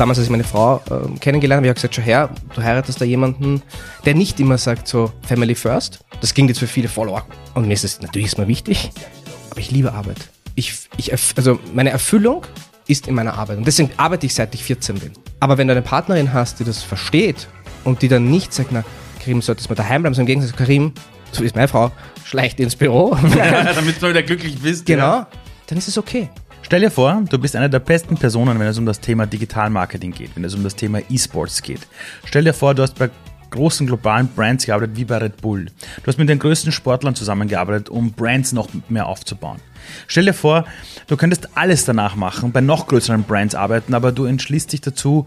damals, als ich meine Frau äh, kennengelernt habe, habe ich gesagt, schau her, du heiratest da jemanden, der nicht immer sagt so Family First. Das klingt jetzt für viele Follower. Und mir ist es natürlich ist mir wichtig, aber ich liebe Arbeit. Ich, ich, also meine Erfüllung ist in meiner Arbeit. Und deswegen arbeite ich seit ich 14 bin. Aber wenn du eine Partnerin hast, die das versteht und die dann nicht sagt, na, Karim, solltest du mal daheim bleiben, sondern im Gegensatz, Karim, so ist meine Frau, schleicht ins Büro. Damit du wieder glücklich bist. Genau, ja. dann ist es okay. Stell dir vor, du bist eine der besten Personen, wenn es um das Thema Digitalmarketing geht, wenn es um das Thema E-Sports geht. Stell dir vor, du hast bei großen globalen Brands gearbeitet, wie bei Red Bull. Du hast mit den größten Sportlern zusammengearbeitet, um Brands noch mehr aufzubauen. Stell dir vor, du könntest alles danach machen, bei noch größeren Brands arbeiten, aber du entschließt dich dazu,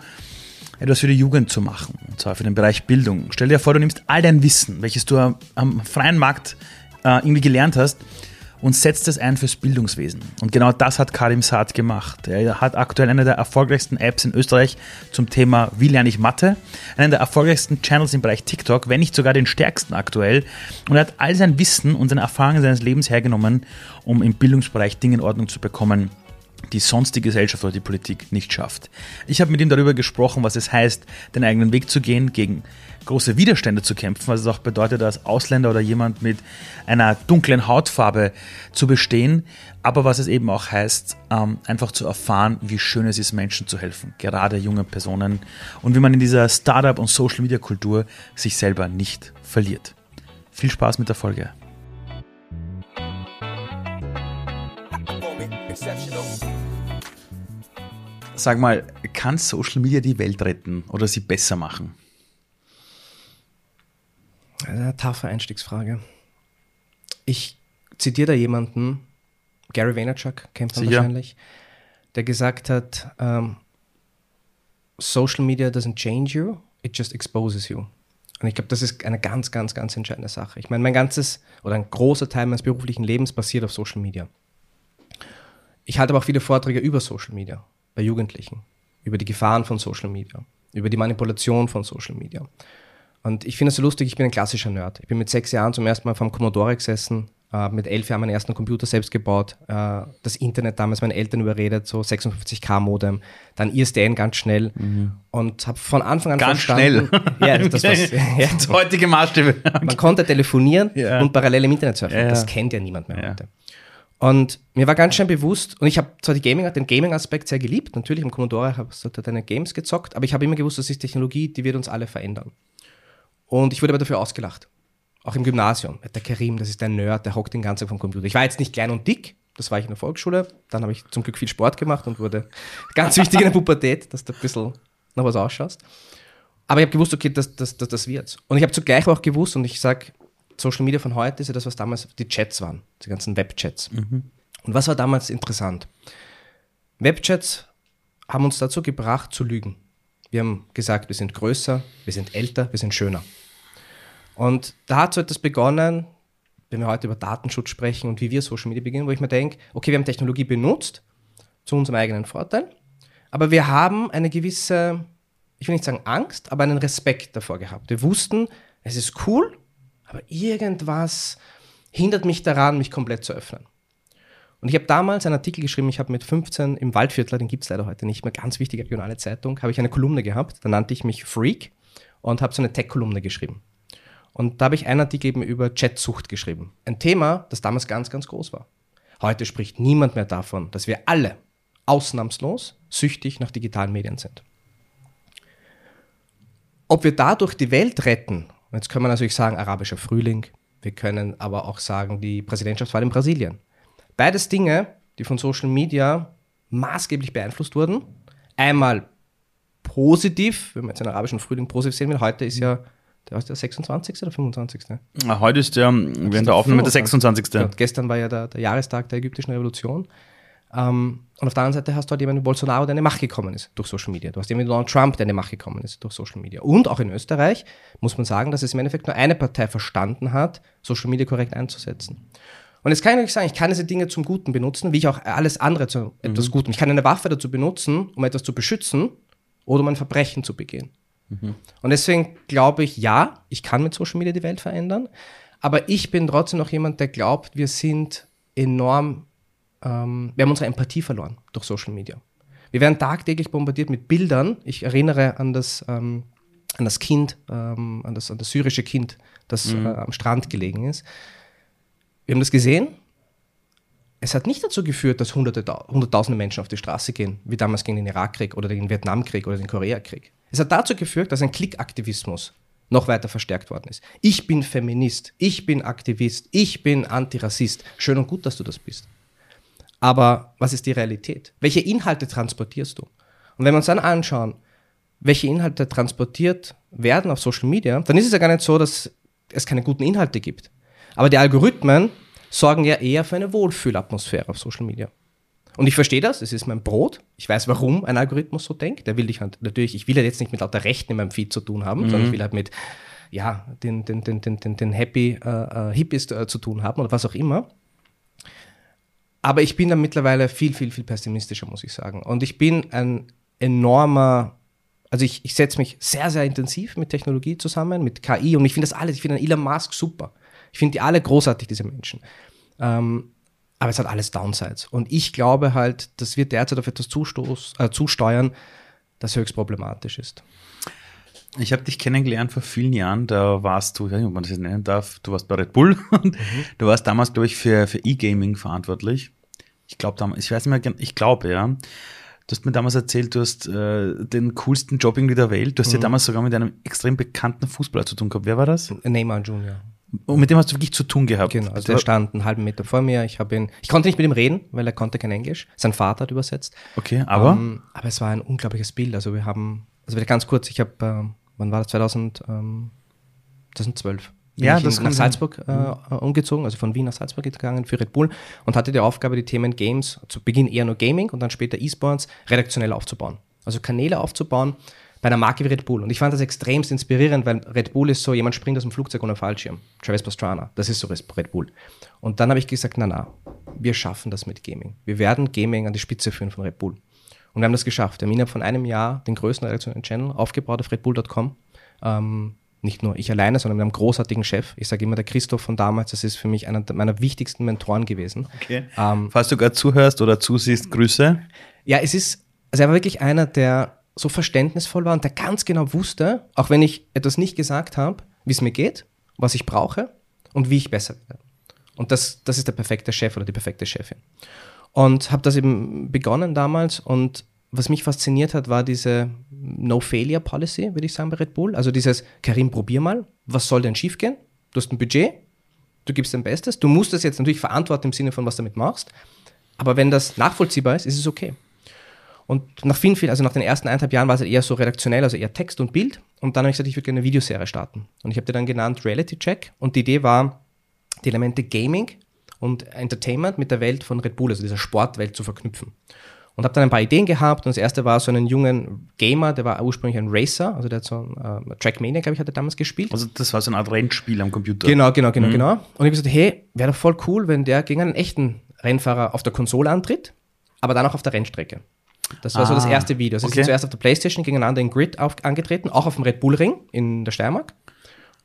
etwas für die Jugend zu machen, und zwar für den Bereich Bildung. Stell dir vor, du nimmst all dein Wissen, welches du am freien Markt äh, irgendwie gelernt hast, und setzt es ein fürs Bildungswesen. Und genau das hat Karim Saad gemacht. Er hat aktuell eine der erfolgreichsten Apps in Österreich zum Thema Wie lerne ich Mathe? Einen der erfolgreichsten Channels im Bereich TikTok, wenn nicht sogar den stärksten aktuell. Und er hat all sein Wissen und seine Erfahrungen seines Lebens hergenommen, um im Bildungsbereich Dinge in Ordnung zu bekommen, die sonst die Gesellschaft oder die Politik nicht schafft. Ich habe mit ihm darüber gesprochen, was es heißt, den eigenen Weg zu gehen, gegen große Widerstände zu kämpfen, was es auch bedeutet, als Ausländer oder jemand mit einer dunklen Hautfarbe zu bestehen, aber was es eben auch heißt, ähm, einfach zu erfahren, wie schön es ist, Menschen zu helfen, gerade jungen Personen und wie man in dieser Startup- und Social-Media-Kultur sich selber nicht verliert. Viel Spaß mit der Folge. Sag mal, kann Social Media die Welt retten oder sie besser machen? Eine taffe Einstiegsfrage. Ich zitiere da jemanden, Gary Vaynerchuk, kennt man Sicher. wahrscheinlich, der gesagt hat, um, ähm, Social Media doesn't change you, it just exposes you. Und ich glaube, das ist eine ganz, ganz, ganz entscheidende Sache. Ich meine, mein ganzes oder ein großer Teil meines beruflichen Lebens basiert auf Social Media. Ich halte aber auch viele Vorträge über Social Media bei Jugendlichen, über die Gefahren von Social Media, über die Manipulation von Social Media. Und ich finde es so lustig, ich bin ein klassischer Nerd. Ich bin mit sechs Jahren zum ersten Mal vom Commodore gesessen, äh, mit elf Jahren meinen ersten Computer selbst gebaut, äh, das Internet damals meinen Eltern überredet, so 56k Modem, dann ISDN ganz schnell mhm. und habe von Anfang an ganz verstanden, schnell. Ja, das, was, ja. das heutige Maßstäbe. Man konnte telefonieren ja. und parallel im Internet surfen. Ja, das kennt ja niemand mehr heute. Und mir war ganz schön bewusst, und ich habe zwar Gaming, den Gaming-Aspekt sehr geliebt, natürlich im Commodore habe ich deine Games gezockt, aber ich habe immer gewusst, das ist Technologie, die wird uns alle verändern. Und ich wurde aber dafür ausgelacht. Auch im Gymnasium. Der Karim, das ist ein Nerd, der hockt den ganzen Tag vom Computer. Ich war jetzt nicht klein und dick, das war ich in der Volksschule. Dann habe ich zum Glück viel Sport gemacht und wurde ganz wichtig in der Pubertät, dass du ein bisschen noch was ausschaust. Aber ich habe gewusst, okay, das, das, das, das wird's. Und ich habe zugleich auch gewusst, und ich sage, Social Media von heute ist ja das, was damals die Chats waren, die ganzen Webchats. Mhm. Und was war damals interessant? Webchats haben uns dazu gebracht, zu lügen. Wir haben gesagt, wir sind größer, wir sind älter, wir sind schöner. Und da hat so etwas begonnen, wenn wir heute über Datenschutz sprechen und wie wir Social Media beginnen, wo ich mir denke, okay, wir haben Technologie benutzt zu unserem eigenen Vorteil, aber wir haben eine gewisse, ich will nicht sagen Angst, aber einen Respekt davor gehabt. Wir wussten, es ist cool, aber irgendwas hindert mich daran, mich komplett zu öffnen. Und ich habe damals einen Artikel geschrieben, ich habe mit 15 im Waldviertler, den gibt es leider heute nicht mehr, ganz wichtige regionale Zeitung, habe ich eine Kolumne gehabt, da nannte ich mich Freak und habe so eine Tech-Kolumne geschrieben. Und da habe ich einen Artikel eben über Chatsucht geschrieben. Ein Thema, das damals ganz, ganz groß war. Heute spricht niemand mehr davon, dass wir alle ausnahmslos süchtig nach digitalen Medien sind. Ob wir dadurch die Welt retten, jetzt können wir natürlich sagen, arabischer Frühling, wir können aber auch sagen, die Präsidentschaftswahl in Brasilien. Beides Dinge, die von Social Media maßgeblich beeinflusst wurden. Einmal positiv, wenn man jetzt den arabischen Frühling positiv sehen will, heute ist ja der ist der 26. oder 25. Na, heute ist der, während der Aufnahme der 26. Ja, gestern war ja der, der, Jahrestag der ägyptischen Revolution. Um, und auf der anderen Seite hast du halt jemanden wie Bolsonaro, der in die Macht gekommen ist durch Social Media. Du hast jemanden wie Donald Trump, der in die Macht gekommen ist durch Social Media. Und auch in Österreich muss man sagen, dass es im Endeffekt nur eine Partei verstanden hat, Social Media korrekt einzusetzen. Und jetzt kann ich sagen, ich kann diese Dinge zum Guten benutzen, wie ich auch alles andere zu mhm. etwas Gutem. Ich kann eine Waffe dazu benutzen, um etwas zu beschützen oder um ein Verbrechen zu begehen. Mhm. Und deswegen glaube ich, ja, ich kann mit Social Media die Welt verändern, aber ich bin trotzdem noch jemand, der glaubt, wir sind enorm, ähm, wir haben unsere Empathie verloren durch Social Media. Wir werden tagtäglich bombardiert mit Bildern. Ich erinnere an das, ähm, an das Kind, ähm, an, das, an das syrische Kind, das mhm. äh, am Strand gelegen ist. Wir haben das gesehen. Es hat nicht dazu geführt, dass hunderte, hunderttausende Menschen auf die Straße gehen, wie damals gegen den Irakkrieg oder den Vietnamkrieg oder den Koreakrieg. Es hat dazu geführt, dass ein Klickaktivismus noch weiter verstärkt worden ist. Ich bin Feminist, ich bin Aktivist, ich bin Antirassist. Schön und gut, dass du das bist. Aber was ist die Realität? Welche Inhalte transportierst du? Und wenn wir uns dann anschauen, welche Inhalte transportiert werden auf Social Media, dann ist es ja gar nicht so, dass es keine guten Inhalte gibt. Aber die Algorithmen sorgen ja eher für eine Wohlfühlatmosphäre auf Social Media. Und ich verstehe das, es ist mein Brot. Ich weiß, warum ein Algorithmus so denkt. Der will dich halt, natürlich, ich will ja jetzt nicht mit lauter Rechten in meinem Feed zu tun haben, mhm. sondern ich will halt mit, ja, den, den, den, den, den, den Happy äh, äh, Hippies äh, zu tun haben oder was auch immer. Aber ich bin da mittlerweile viel, viel, viel pessimistischer, muss ich sagen. Und ich bin ein enormer, also ich, ich setze mich sehr, sehr intensiv mit Technologie zusammen, mit KI und ich finde das alles, ich finde Elon Musk super. Ich finde die alle großartig, diese Menschen. Ähm, aber es hat alles Downsides. Und ich glaube halt, dass wir derzeit auf etwas zustoß, äh, zusteuern, das höchst problematisch ist. Ich habe dich kennengelernt vor vielen Jahren, da warst du, ich weiß nicht, ob man das jetzt nennen darf, du warst bei Red Bull und mhm. du warst damals, glaube ich, für, für E-Gaming verantwortlich. Ich glaube damals, ich weiß nicht mehr, ich glaube, ja. Du hast mir damals erzählt, du hast äh, den coolsten Job irgendwie der Welt. Du hast mhm. ja damals sogar mit einem extrem bekannten Fußballer zu tun gehabt. Wer war das? Neymar Junior. Und mit dem hast du wirklich zu tun gehabt. Genau, also er stand einen halben Meter vor mir. Ich habe ihn, ich konnte nicht mit ihm reden, weil er konnte kein Englisch. Sein Vater hat übersetzt. Okay, aber? Ähm, aber es war ein unglaubliches Bild. Also wir haben, also wieder ganz kurz, ich habe, äh, wann war das? 2000, ähm, 2012. Ja, das nach Salzburg äh, umgezogen, also von Wien nach Salzburg gegangen für Red Bull und hatte die Aufgabe, die Themen Games, zu Beginn eher nur Gaming und dann später E-Sports redaktionell aufzubauen. Also Kanäle aufzubauen, bei einer Marke wie Red Bull. Und ich fand das extremst inspirierend, weil Red Bull ist so, jemand springt aus dem Flugzeug ohne Fallschirm. Travis Pastrana, das ist so Red Bull. Und dann habe ich gesagt, na na, wir schaffen das mit Gaming. Wir werden Gaming an die Spitze führen von Red Bull. Und wir haben das geschafft. Wir haben innerhalb von einem Jahr den größten redaktionellen Channel aufgebaut auf redbull.com. Ähm, nicht nur ich alleine, sondern wir haben einen großartigen Chef. Ich sage immer, der Christoph von damals, das ist für mich einer meiner wichtigsten Mentoren gewesen. Okay. Ähm, Falls du gerade zuhörst oder zusiehst, Grüße. Ja, es ist, also er war wirklich einer, der so verständnisvoll war und der ganz genau wusste, auch wenn ich etwas nicht gesagt habe, wie es mir geht, was ich brauche und wie ich besser werde. Und das, das ist der perfekte Chef oder die perfekte Chefin. Und habe das eben begonnen damals und was mich fasziniert hat, war diese No-Failure-Policy, würde ich sagen, bei Red Bull. Also dieses, Karim, probier mal, was soll denn schiefgehen? Du hast ein Budget, du gibst dein Bestes, du musst das jetzt natürlich verantworten im Sinne von, was du damit machst, aber wenn das nachvollziehbar ist, ist es okay. Und nach vielen, vielen, also nach den ersten eineinhalb Jahren war es halt eher so redaktionell, also eher Text und Bild. Und dann habe ich gesagt, ich würde gerne eine Videoserie starten. Und ich habe die dann genannt Reality Check. Und die Idee war, die Elemente Gaming und Entertainment mit der Welt von Red Bull, also dieser Sportwelt zu verknüpfen. Und habe dann ein paar Ideen gehabt. Und das erste war so einen jungen Gamer, der war ursprünglich ein Racer, also der hat so ein äh, Trackmania, glaube ich, hat er damals gespielt. Also das war so eine Art Rennspiel am Computer. Genau, genau, genau, mhm. genau. Und ich habe gesagt, hey, wäre doch voll cool, wenn der gegen einen echten Rennfahrer auf der Konsole antritt, aber dann auch auf der Rennstrecke. Das war ah, so das ah, erste Video. Sie okay. sind zuerst auf der Playstation gegeneinander in Grid auf, angetreten, auch auf dem Red Bull Ring in der Steiermark.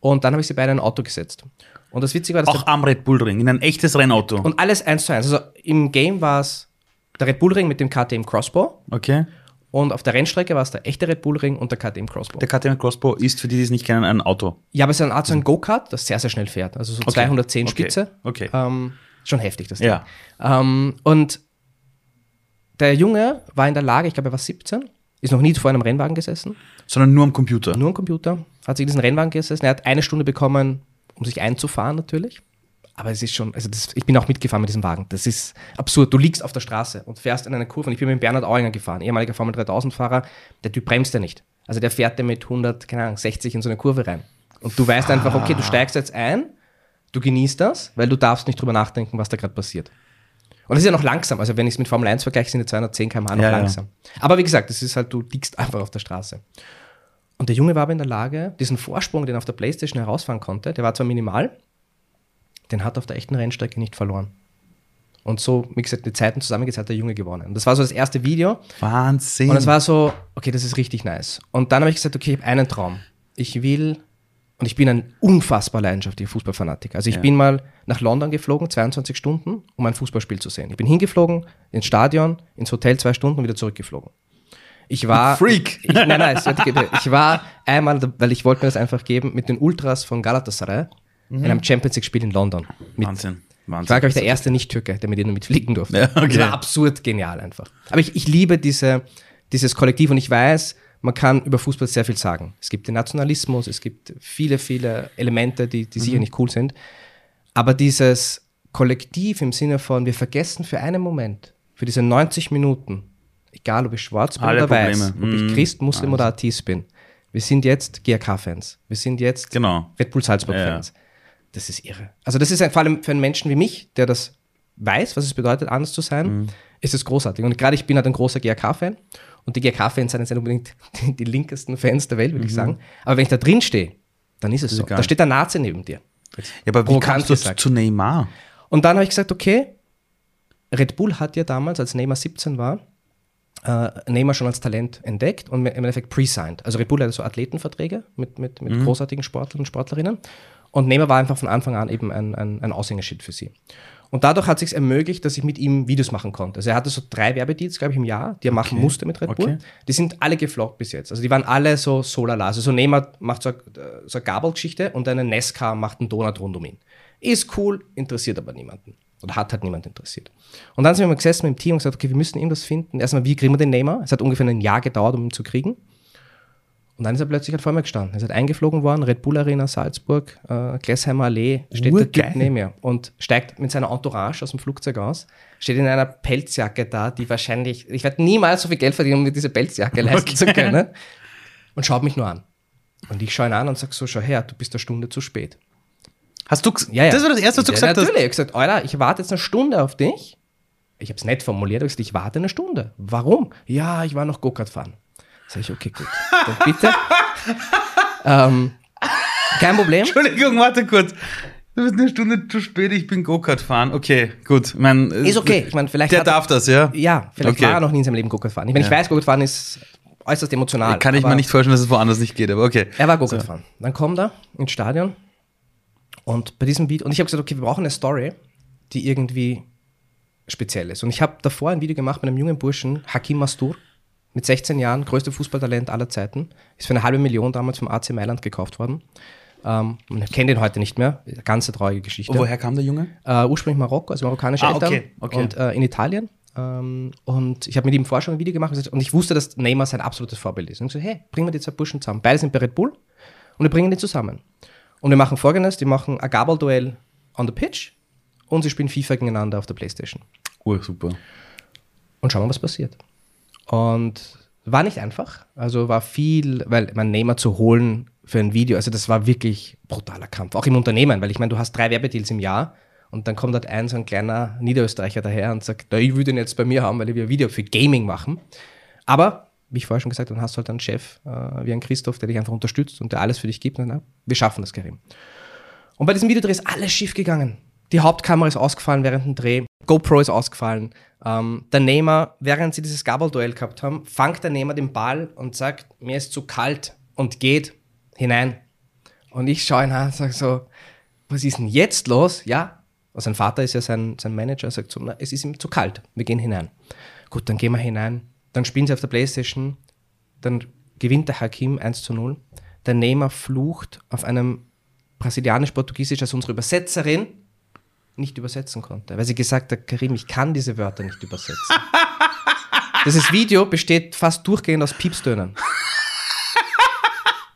Und dann habe ich sie beide in ein Auto gesetzt. Und das Witzige war, dass. Auch am Red Bull Ring, in ein echtes Rennauto. Und alles eins zu eins. Also im Game war es der Red Bull Ring mit dem KTM Crossbow. Okay. Und auf der Rennstrecke war es der echte Red Bull Ring und der KTM Crossbow. Der KTM Crossbow ist, für die, die es nicht kennen, ein Auto. Ja, aber es ist eine Art so ein Go-Kart, das sehr, sehr schnell fährt. Also so okay. 210 okay. Spitze. Okay. Ähm, schon heftig, das Ding. Ja. Ähm, und der Junge war in der Lage, ich glaube, er war 17, ist noch nie vor einem Rennwagen gesessen. Sondern nur am Computer. Nur am Computer. Hat sich diesen Rennwagen gesessen. Er hat eine Stunde bekommen, um sich einzufahren natürlich. Aber es ist schon, also das, ich bin auch mitgefahren mit diesem Wagen. Das ist absurd. Du liegst auf der Straße und fährst in eine Kurve. Und ich bin mit Bernhard Auinger gefahren, ehemaliger Formel 3000 Fahrer. Der Typ bremst ja nicht. Also der fährt ja mit 100, keine Ahnung, 60 in so eine Kurve rein. Und du weißt einfach, okay, du steigst jetzt ein, du genießt das, weil du darfst nicht drüber nachdenken, was da gerade passiert. Und das ist ja noch langsam. Also wenn ich es mit Formel 1 vergleiche, sind die 210 km/h noch ja, langsam. Ja. Aber wie gesagt, das ist halt, du liegst einfach auf der Straße. Und der Junge war aber in der Lage, diesen Vorsprung, den er auf der Playstation herausfahren konnte, der war zwar minimal, den hat er auf der echten Rennstrecke nicht verloren. Und so, wie gesagt, die Zeiten zusammengesetzt hat der Junge gewonnen. Und das war so das erste Video. Wahnsinn. Und es war so, okay, das ist richtig nice. Und dann habe ich gesagt, okay, ich habe einen Traum. Ich will Und ich bin ein unfassbar leidenschaftlicher Fußballfanatiker. Also ich ja. bin mal nach London geflogen, 22 Stunden, um ein Fußballspiel zu sehen. Ich bin hingeflogen, ins Stadion, ins Hotel zwei Stunden und wieder zurückgeflogen. Ich war. Freak! Ich, nein, nein, ich war einmal, weil ich wollte mir das einfach geben, mit den Ultras von Galatasaray mhm. in einem Champions League-Spiel in London. Mit, Wahnsinn. Wahnsinn. Ich war, glaube ich, der erste Nicht-Türke, der mit ihnen mitfliegen durfte. Ja, okay. Das war absurd genial einfach. Aber ich, ich liebe diese, dieses Kollektiv und ich weiß, man kann über Fußball sehr viel sagen. Es gibt den Nationalismus, es gibt viele, viele Elemente, die, die mhm. sicher nicht cool sind. Aber dieses Kollektiv im Sinne von, wir vergessen für einen Moment, für diese 90 Minuten, egal ob ich schwarz bin Alle oder Probleme. weiß, ob ich mhm. Christ, Muslim Alles. oder Atheist bin, wir sind jetzt GRK-Fans. Wir sind jetzt genau. Red Bull Salzburg-Fans. Ja. Das ist irre. Also das ist ein, vor allem für einen Menschen wie mich, der das weiß, was es bedeutet, anders zu sein, mhm. ist es großartig. Und gerade ich bin halt ein großer GRK-Fan. Und die GRK-Fans sind jetzt nicht unbedingt die, die, linkesten Fans der Welt, würde mhm. ich sagen. Aber wenn ich da drin stehe, dann ist es so. Egal. Da steht der Nazi neben dir. Ja, aber wie kamst du gesagt. zu Neymar? Und dann habe ich gesagt, okay, Red Bull hat ja damals, als Neymar 17 war, äh, Neymar schon als Talent entdeckt und im Endeffekt pre-signed. Also Red Bull hatte so Athletenverträge mit, mit, mit mhm. großartigen Sportlern und Sportlerinnen. Und Neymar war einfach von Anfang an eben ein, ein, ein Aushängeschild für sie. Und dadurch hat es sich ermöglicht, dass ich mit ihm Videos machen konnte. Also er hatte so drei Werbedeals, glaube ich, im Jahr, die er okay. machen musste mit Red Bull. Okay. Die sind alle gefloppt bis jetzt. Also die waren alle so solala. Also so Neymar macht so, so eine Gabelgeschichte und eine Nesca macht einen Donut rund um ihn. Ist cool, interessiert aber niemanden. Oder hat halt niemand interessiert. Und dann sind wir mal gesessen mit dem Team und gesagt, okay, wir müssen irgendwas finden. Erstmal, wie kriegen wir den Neymar? Es hat ungefähr ein Jahr gedauert, um ihn zu kriegen. Und dann ist er plötzlich halt vor mir gestanden. Er ist halt eingeflogen worden, Red Bull Arena Salzburg, äh, Glesheimer Allee, steht Urgeil. der Typ neben mir und steigt mit seiner Entourage aus dem Flugzeug aus, steht in einer Pelzjacke da, die wahrscheinlich, ich werde niemals so viel Geld verdienen, um mir diese Pelzjacke leisten okay. zu können. Und schaut mich nur an. Und ich schaue ihn an und sage so, schau her, du bist eine Stunde zu spät. Hast du, ja, ja. das war das Erste, was du ja, gesagt natürlich. hast? Natürlich, ich habe gesagt, Alter, ich warte jetzt eine Stunde auf dich. Ich habe es nett formuliert, ich, gesagt, ich warte eine Stunde. Warum? Ja, ich war noch Go-Kart fahren. Sag ich, okay, gut. Dann bitte. ähm, kein Problem. Entschuldigung, warte kurz. Du bist eine Stunde zu spät, ich bin Go-Kart fahren. Okay, gut. mein, ist okay. Ich meine, vielleicht der darf das, ja? Ja, vielleicht okay. war er noch nie in seinem Leben Go-Kart fahren. Ich, meine, ja. ich weiß, Go-Kart fahren ist äußerst emotional. Kann ich mir nicht vorstellen, dass es woanders nicht geht, aber okay. Er war Go-Kart fahren. Dann kommt er ins Stadion und bei diesem Video, und ich habe gesagt, okay, wir brauchen eine Story, die irgendwie speziell ist. Und ich habe davor ein Video gemacht mit einem jungen Burschen, Hakim Mastur mit 16 Jahren, größte Fußballtalent aller Zeiten. Ist für eine halbe Million damals vom AC Mailand gekauft worden. Ähm, man kennt ihn heute nicht mehr. Ganze traurige Geschichte. Und woher kam der Junge? Äh, ursprünglich Marokko, also marokkanische ah, Eltern. Okay, okay. Und äh, in Italien. Ähm, und ich habe mit ihm vorher schon ein Video gemacht und ich wusste, dass Neymar sein absolutes Vorbild ist. Und ich so, hey, bringen wir die zwei Burschen zusammen. Beide sind bei Red Bull und wir bringen die zusammen. Und wir machen folgendes: Die machen ein Gabel-Duell on the pitch und sie spielen FIFA gegeneinander auf der Playstation. Oh, super. Und schauen wir, was passiert. Und war nicht einfach. Also war viel, weil man Nehmer zu holen für ein Video, also das war wirklich brutaler Kampf. Auch im Unternehmen, weil ich meine, du hast drei Werbedeals im Jahr und dann kommt halt ein so ein kleiner Niederösterreicher daher und sagt, ich würde ihn jetzt bei mir haben, weil wir ein Video für Gaming machen. Aber, wie ich vorher schon gesagt habe, dann hast du halt einen Chef äh, wie ein Christoph, der dich einfach unterstützt und der alles für dich gibt. Und, na, wir schaffen das, Karim. Und bei diesem Videodreh ist alles schief gegangen. Die Hauptkamera ist ausgefallen während dem Dreh. GoPro ist ausgefallen. Ähm, der Nehmer, während sie dieses Gabelduell gehabt haben, fangt der Nehmer den Ball und sagt, mir ist zu kalt und geht hinein. Und ich schaue ihn an und sage so, was ist denn jetzt los? Ja, also sein Vater ist ja sein, sein Manager, sagt so, na, es ist ihm zu kalt, wir gehen hinein. Gut, dann gehen wir hinein. Dann spielen sie auf der Playstation, dann gewinnt der Hakim 1 zu 0. Der Nehmer flucht auf einem brasilianisch-portugiesisch, also unsere Übersetzerin, nicht übersetzen konnte, weil sie gesagt hat, Karim, ich kann diese Wörter nicht übersetzen. Dieses Video besteht fast durchgehend aus Piepstönen.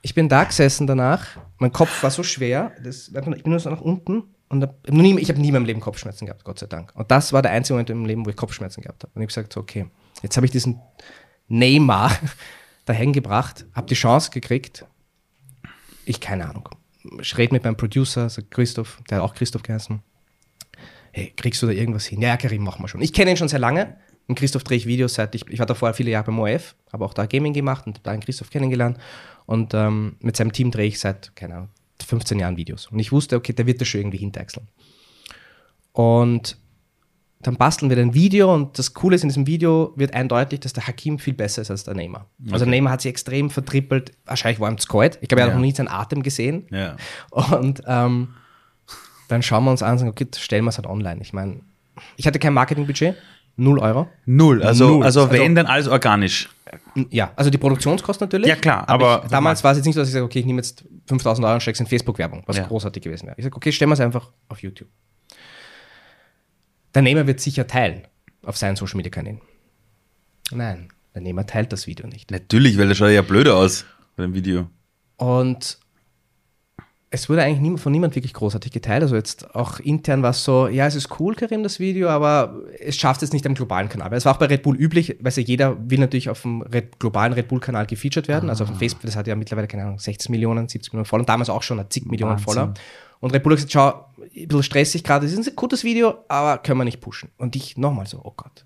Ich bin da gesessen danach, mein Kopf war so schwer, das, ich bin nur so nach unten und hab, nie, ich habe nie in meinem Leben Kopfschmerzen gehabt, Gott sei Dank. Und das war der einzige Moment im Leben, wo ich Kopfschmerzen gehabt habe. Und ich habe gesagt, so, okay, jetzt habe ich diesen Neymar dahin gebracht, habe die Chance gekriegt. Ich keine Ahnung. Ich rede mit meinem Producer, sagt Christoph, der hat auch Christoph geheißen hey, kriegst du da irgendwas hin? Ja, Karim, machen wir schon. Ich kenne ihn schon sehr lange. Und Christoph drehe ich Videos seit ich, ich war davor viele Jahre beim OF, habe auch da Gaming gemacht und da einen Christoph kennengelernt. Und ähm, mit seinem Team drehe ich seit, keine Ahnung, 15 Jahren Videos. Und ich wusste, okay, der wird das schon irgendwie hinteichseln. Und dann basteln wir ein Video und das Coole ist, in diesem Video wird eindeutig, dass der Hakim viel besser ist als der Neymar. Also okay. Also Neymar hat sich extrem vertrippelt, wahrscheinlich war ihm zu kalt. Ich glaube, er hat ja. noch nie seinen Atem gesehen. Ja. Und ähm, dann schauen wir uns an und sagen, okay, stellen wir es halt online. Ich meine, ich hatte kein Marketingbudget, null Euro. Null, also, null. also, also wenn, dann alles organisch. Ja, also die Produktionskosten natürlich. Ja, klar, aber. aber ich, damals war es jetzt nicht so, dass ich sage, okay, ich nehme jetzt 5000 Euro und stecke es in Facebook-Werbung, was ja. großartig gewesen wäre. Ich sage, okay, stellen wir es einfach auf YouTube. Der Nehmer wird sicher teilen auf seinen Social Media Kanälen. Nein, der Nehmer teilt das Video nicht. Natürlich, weil das schaut ja blöder aus bei dem Video. Und es wurde eigentlich nie, von niemand wirklich großartig geteilt. Also jetzt auch intern war es so, ja, es ist cool, Karim, das Video, aber es schafft es nicht am globalen Kanal. Weil es war auch bei Red Bull üblich, weil ja jeder will natürlich auf dem Red, globalen Red Bull-Kanal gefeatured werden. Ah. Also auf dem ah. Facebook, das hat ja mittlerweile, keine Ahnung, 60 Millionen, 70 Millionen Follower und damals auch schon zig Millionen Wahnsinn. Follower. Und Red Bull hat gesagt, schau, ein bisschen stressig gerade, das ist ein gutes Video, aber können wir nicht pushen. Und ich nochmal so, oh Gott,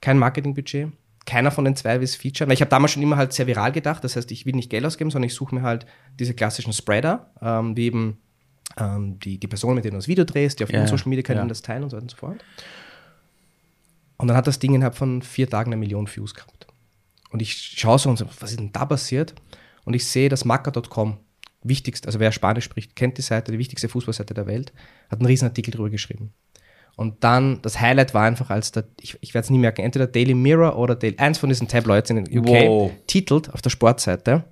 kein Marketingbudget, keiner von den zwei will es featuren. Weil ich habe damals schon immer halt sehr viral gedacht, das heißt, ich will nicht Geld ausgeben, sondern ich suche mir halt diese klassischen Spreader, ähm, wie eben ähm, die, die Person, mit der du das Video drehst, die auf ja, Social Media Kanälen ja. das teilen und so weiter und so fort. Und dann hat das Ding innerhalb von vier Tagen eine Million Views gehabt. Und ich schaue so und so, was ist denn da passiert? Und ich sehe, dass Maca.com wichtigste, also wer Spanisch spricht, kennt die Seite, die wichtigste Fußballseite der Welt, hat einen riesen Artikel drüber geschrieben. Und dann, das Highlight war einfach, als der, ich, ich werde es nie merken, entweder Daily Mirror oder Daily, eins von diesen Tabloids in den UK, wow. titelt auf der Sportseite,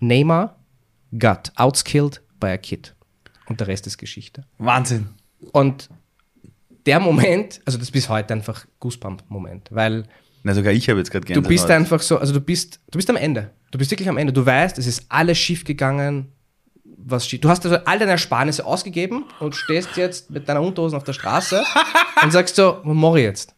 Neymar got outskilled by a kid. Und der Rest ist Geschichte. Wahnsinn. Und der Moment, also das ist bis heute einfach Goosebump-Moment, weil na, sogar ich habe jetzt gerade gerne. Du bist einfach so, also du bist, du bist am Ende. Du bist wirklich am Ende. Du weißt, es ist alles schief gegangen. Was Du hast also all deine Ersparnisse ausgegeben und stehst jetzt mit deiner Unterhosen auf der Straße und sagst so, was mache ich jetzt?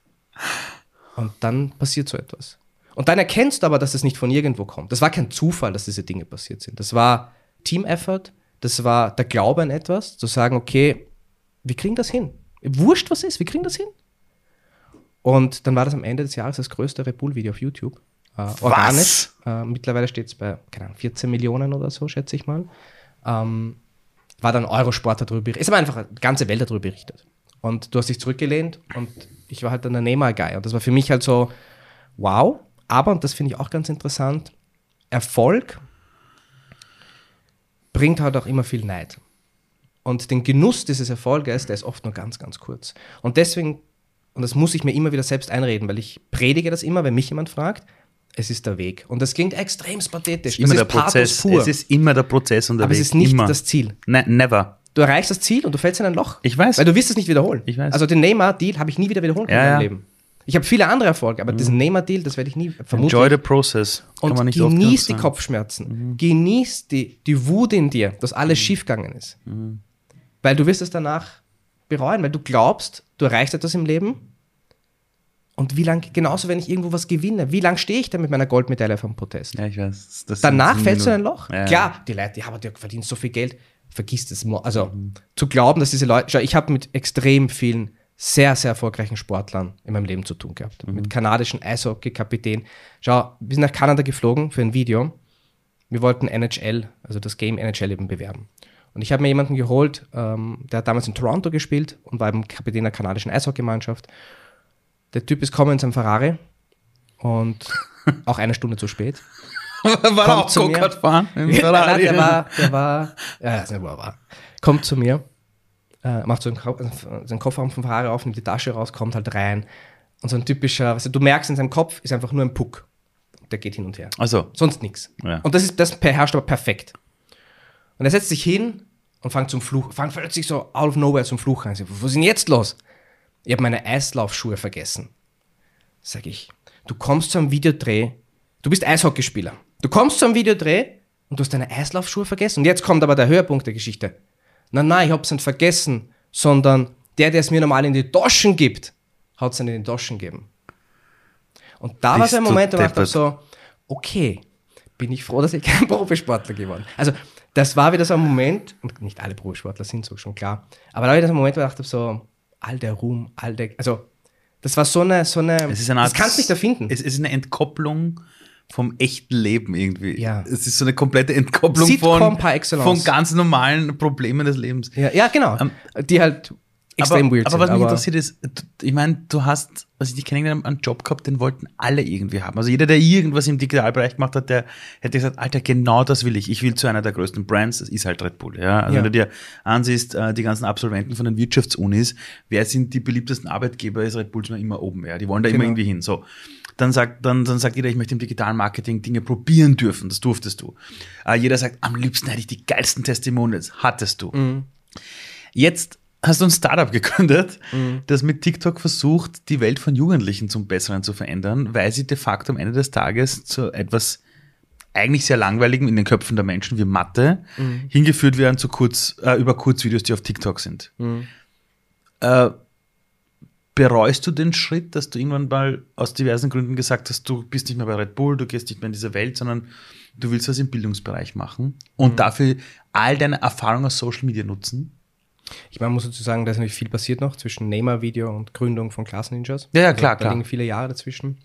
Und dann passiert so etwas. Und dann erkennst du aber, dass es nicht von irgendwo kommt. Das war kein Zufall, dass diese Dinge passiert sind. Das war Team-Effort, das war der Glaube an etwas, zu sagen, okay, wir kriegen das hin. Wurscht, was ist, wir kriegen das hin. Und dann war das am Ende des Jahres das größte Red Bull-Video auf YouTube. Äh, organisch. Äh, mittlerweile steht es bei, keine Ahnung, 14 Millionen oder so, schätze ich mal. Ähm, war dann Eurosport darüber berichtet. Ist aber einfach die ganze Welt darüber berichtet. Und du hast dich zurückgelehnt und ich war halt dann der Neymar-Guy. Und das war für mich halt so, wow. Aber, und das finde ich auch ganz interessant, Erfolg bringt halt auch immer viel Neid. Und den Genuss dieses Erfolges, der ist oft nur ganz, ganz kurz. Und deswegen und das muss ich mir immer wieder selbst einreden, weil ich predige das immer, wenn mich jemand fragt. Es ist der Weg. Und das klingt extrem pathetisch. Es ist immer das der Prozess. Pur. Es ist immer der Prozess und der Aber Weg. es ist nicht immer. das Ziel. Ne, never. Du erreichst das Ziel und du fällst in ein Loch. Ich weiß. Weil du wirst es nicht wiederholen. Ich weiß. Also den Neymar-Deal habe ich nie wieder wiederholen können ja, in meinem Leben. Ich habe viele andere Erfolge, aber mhm. diesen Neymar-Deal, das werde ich nie vermuten. Enjoy the process. Kann und genieß die Kopfschmerzen. Mhm. Genieß die, die Wut in dir, dass alles mhm. schiefgegangen ist. Mhm. Weil du wirst es danach bereuen, weil du glaubst, du erreichst etwas im Leben und wie lange, genauso wenn ich irgendwo was gewinne, wie lange stehe ich da mit meiner Goldmedaille vom Protest? Ja, ich weiß. Danach fällst du in ein Loch. Ja. Klar, die Leute, ja, aber du verdienst so viel Geld, vergisst es. Also mhm. zu glauben, dass diese Leute, schau, ich habe mit extrem vielen sehr, sehr erfolgreichen Sportlern in meinem Leben zu tun gehabt. Mhm. Mit kanadischen Eishockey-Kapitän. Schau, wir sind nach Kanada geflogen für ein Video. Wir wollten NHL, also das Game NHL eben bewerben. Und ich habe mir jemanden geholt, ähm, der hat damals in Toronto gespielt und war eben Kapitän der kanadischen Eishockeymannschaft. Der Typ ist kommen in seinem Ferrari und auch eine Stunde zu spät. war er auch Go-Kart fahren? Im Ferrari? der war, der war, ja, das ist nicht, wo er war. Kommt zu mir, äh, macht so einen, seinen Kofferraum vom Ferrari auf, nimmt die Tasche raus, kommt halt rein. Und so ein typischer, also du merkst, in seinem Kopf ist einfach nur ein Puck. Der geht hin und her. Also. Sonst nichts. Ja. Und das ist, das beherrscht aber perfekt. Und er setzt sich hin und fängt zum Fluch, fängt plötzlich so out of nowhere zum Fluch rein. Was ist denn jetzt los? Ich habe meine Eislaufschuhe vergessen. Sag ich, du kommst zu einem Videodreh, du bist Eishockeyspieler. Du kommst zu einem Videodreh und du hast deine Eislaufschuhe vergessen. Und jetzt kommt aber der Höhepunkt der Geschichte. Nein, nein, ich hab's nicht vergessen, sondern der, der es mir normal in die Taschen gibt, hat es in die Taschen gegeben. Und da war so ein Moment, wo ich dachte so, okay, bin ich froh, dass ich kein Profisportler geworden Also, das war wieder so ein Moment, und nicht alle Profisportler sind so schon klar, aber da war wieder so ein Moment, wo ich dachte so, all der Ruhm, all der, also das war so eine, so eine, es ist eine Art, das kannst du nicht erfinden. Es ist eine Entkopplung vom echten Leben irgendwie. Ja. Es ist so eine komplette Entkopplung Sitcom von, von ganz normalen Problemen des Lebens. Ja, ja genau. Ähm, die halt extrem aber, weird aber sind. was mich interessiert ist, ich meine, du hast, was ich dich kennengelernt habe, einen Job gehabt, den wollten alle irgendwie haben. Also jeder, der irgendwas im Digitalbereich gemacht hat, der hätte gesagt, Alter, genau das will ich. Ich will zu einer der größten Brands, das ist halt Red Bull. Ja? Also Ja. wenn du dir ansiehst, äh, die ganzen Absolventen von den Wirtschaftsunis, wer sind die beliebtesten Arbeitgeber, ist Red Bull schon immer oben. Ja? Die wollen da immer Genau. irgendwie hin. So. Dann sagt, dann, dann sagt jeder, ich möchte im digitalen Marketing Dinge probieren dürfen. Das durftest du. Äh, jeder sagt, am liebsten hätte ich die geilsten Testimonials. Hattest du. Mhm. Jetzt hast du ein Startup gegründet, das mit TikTok versucht, die Welt von Jugendlichen zum Besseren zu verändern, weil sie de facto am Ende des Tages zu etwas eigentlich sehr langweiligem in den Köpfen der Menschen wie Mathe hingeführt werden zu kurz, äh, über Kurzvideos, die auf TikTok sind. Äh, bereust du den Schritt, dass du irgendwann mal aus diversen Gründen gesagt hast, du bist nicht mehr bei Red Bull, du gehst nicht mehr in diese Welt, sondern du willst was im Bildungsbereich machen und dafür all deine Erfahrungen aus Social Media nutzen? Ich meine, muss dazu sagen, da ist natürlich viel passiert noch zwischen Neymar-Video und Gründung von Class Ninjas. Ja, ja, klar, da klar. liegen viele Jahre dazwischen.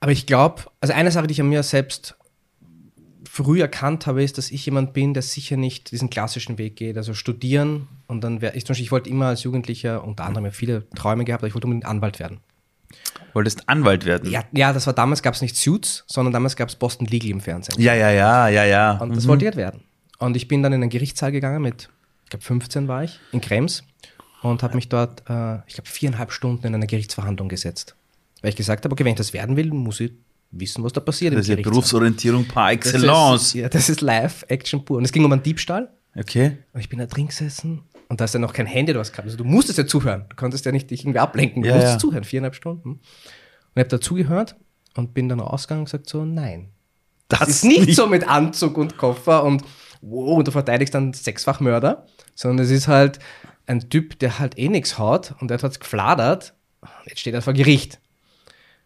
Aber ich glaube, also eine Sache, die ich an mir selbst früh erkannt habe, ist, dass ich jemand bin, der sicher nicht diesen klassischen Weg geht. Also studieren und dann wäre ich zum Beispiel, ich wollte immer als Jugendlicher, unter anderem viele Träume gehabt, aber ich wollte unbedingt Anwalt werden. Wolltest Anwalt werden? Ja, ja das war damals gab es nicht Suits, sondern damals gab es Boston Legal im Fernsehen. ja, ja, ja, ja. ja. Und das wollte ich halt werden. Und ich bin dann in einen Gerichtssaal gegangen mit, ich glaube 15 war ich, in Krems und habe mich dort, äh, ich glaube viereinhalb Stunden in eine Gerichtsverhandlung gesetzt. Weil ich gesagt habe, okay, wenn ich das werden will, muss ich wissen, was da passiert das ist ja. Berufsorientierung par Das excellence. Ist, ja, das ist Live-Action pur. Und es ging um einen Diebstahl. Okay. Und ich bin da drin gesessen und da ist ja noch kein Handy oder was gehabt. Also du musstest ja zuhören. Du konntest ja nicht dich irgendwie ablenken. Du Ja, musstest ja. zuhören, viereinhalb Stunden. Und ich habe da zugehört und bin dann rausgegangen und gesagt so, nein. Das ist nicht, so mit Anzug und Koffer und wow, und du verteidigst dann sechsfach Mörder, sondern es ist halt ein Typ, der halt eh nichts hat und der hat gefladert. Jetzt steht er vor Gericht.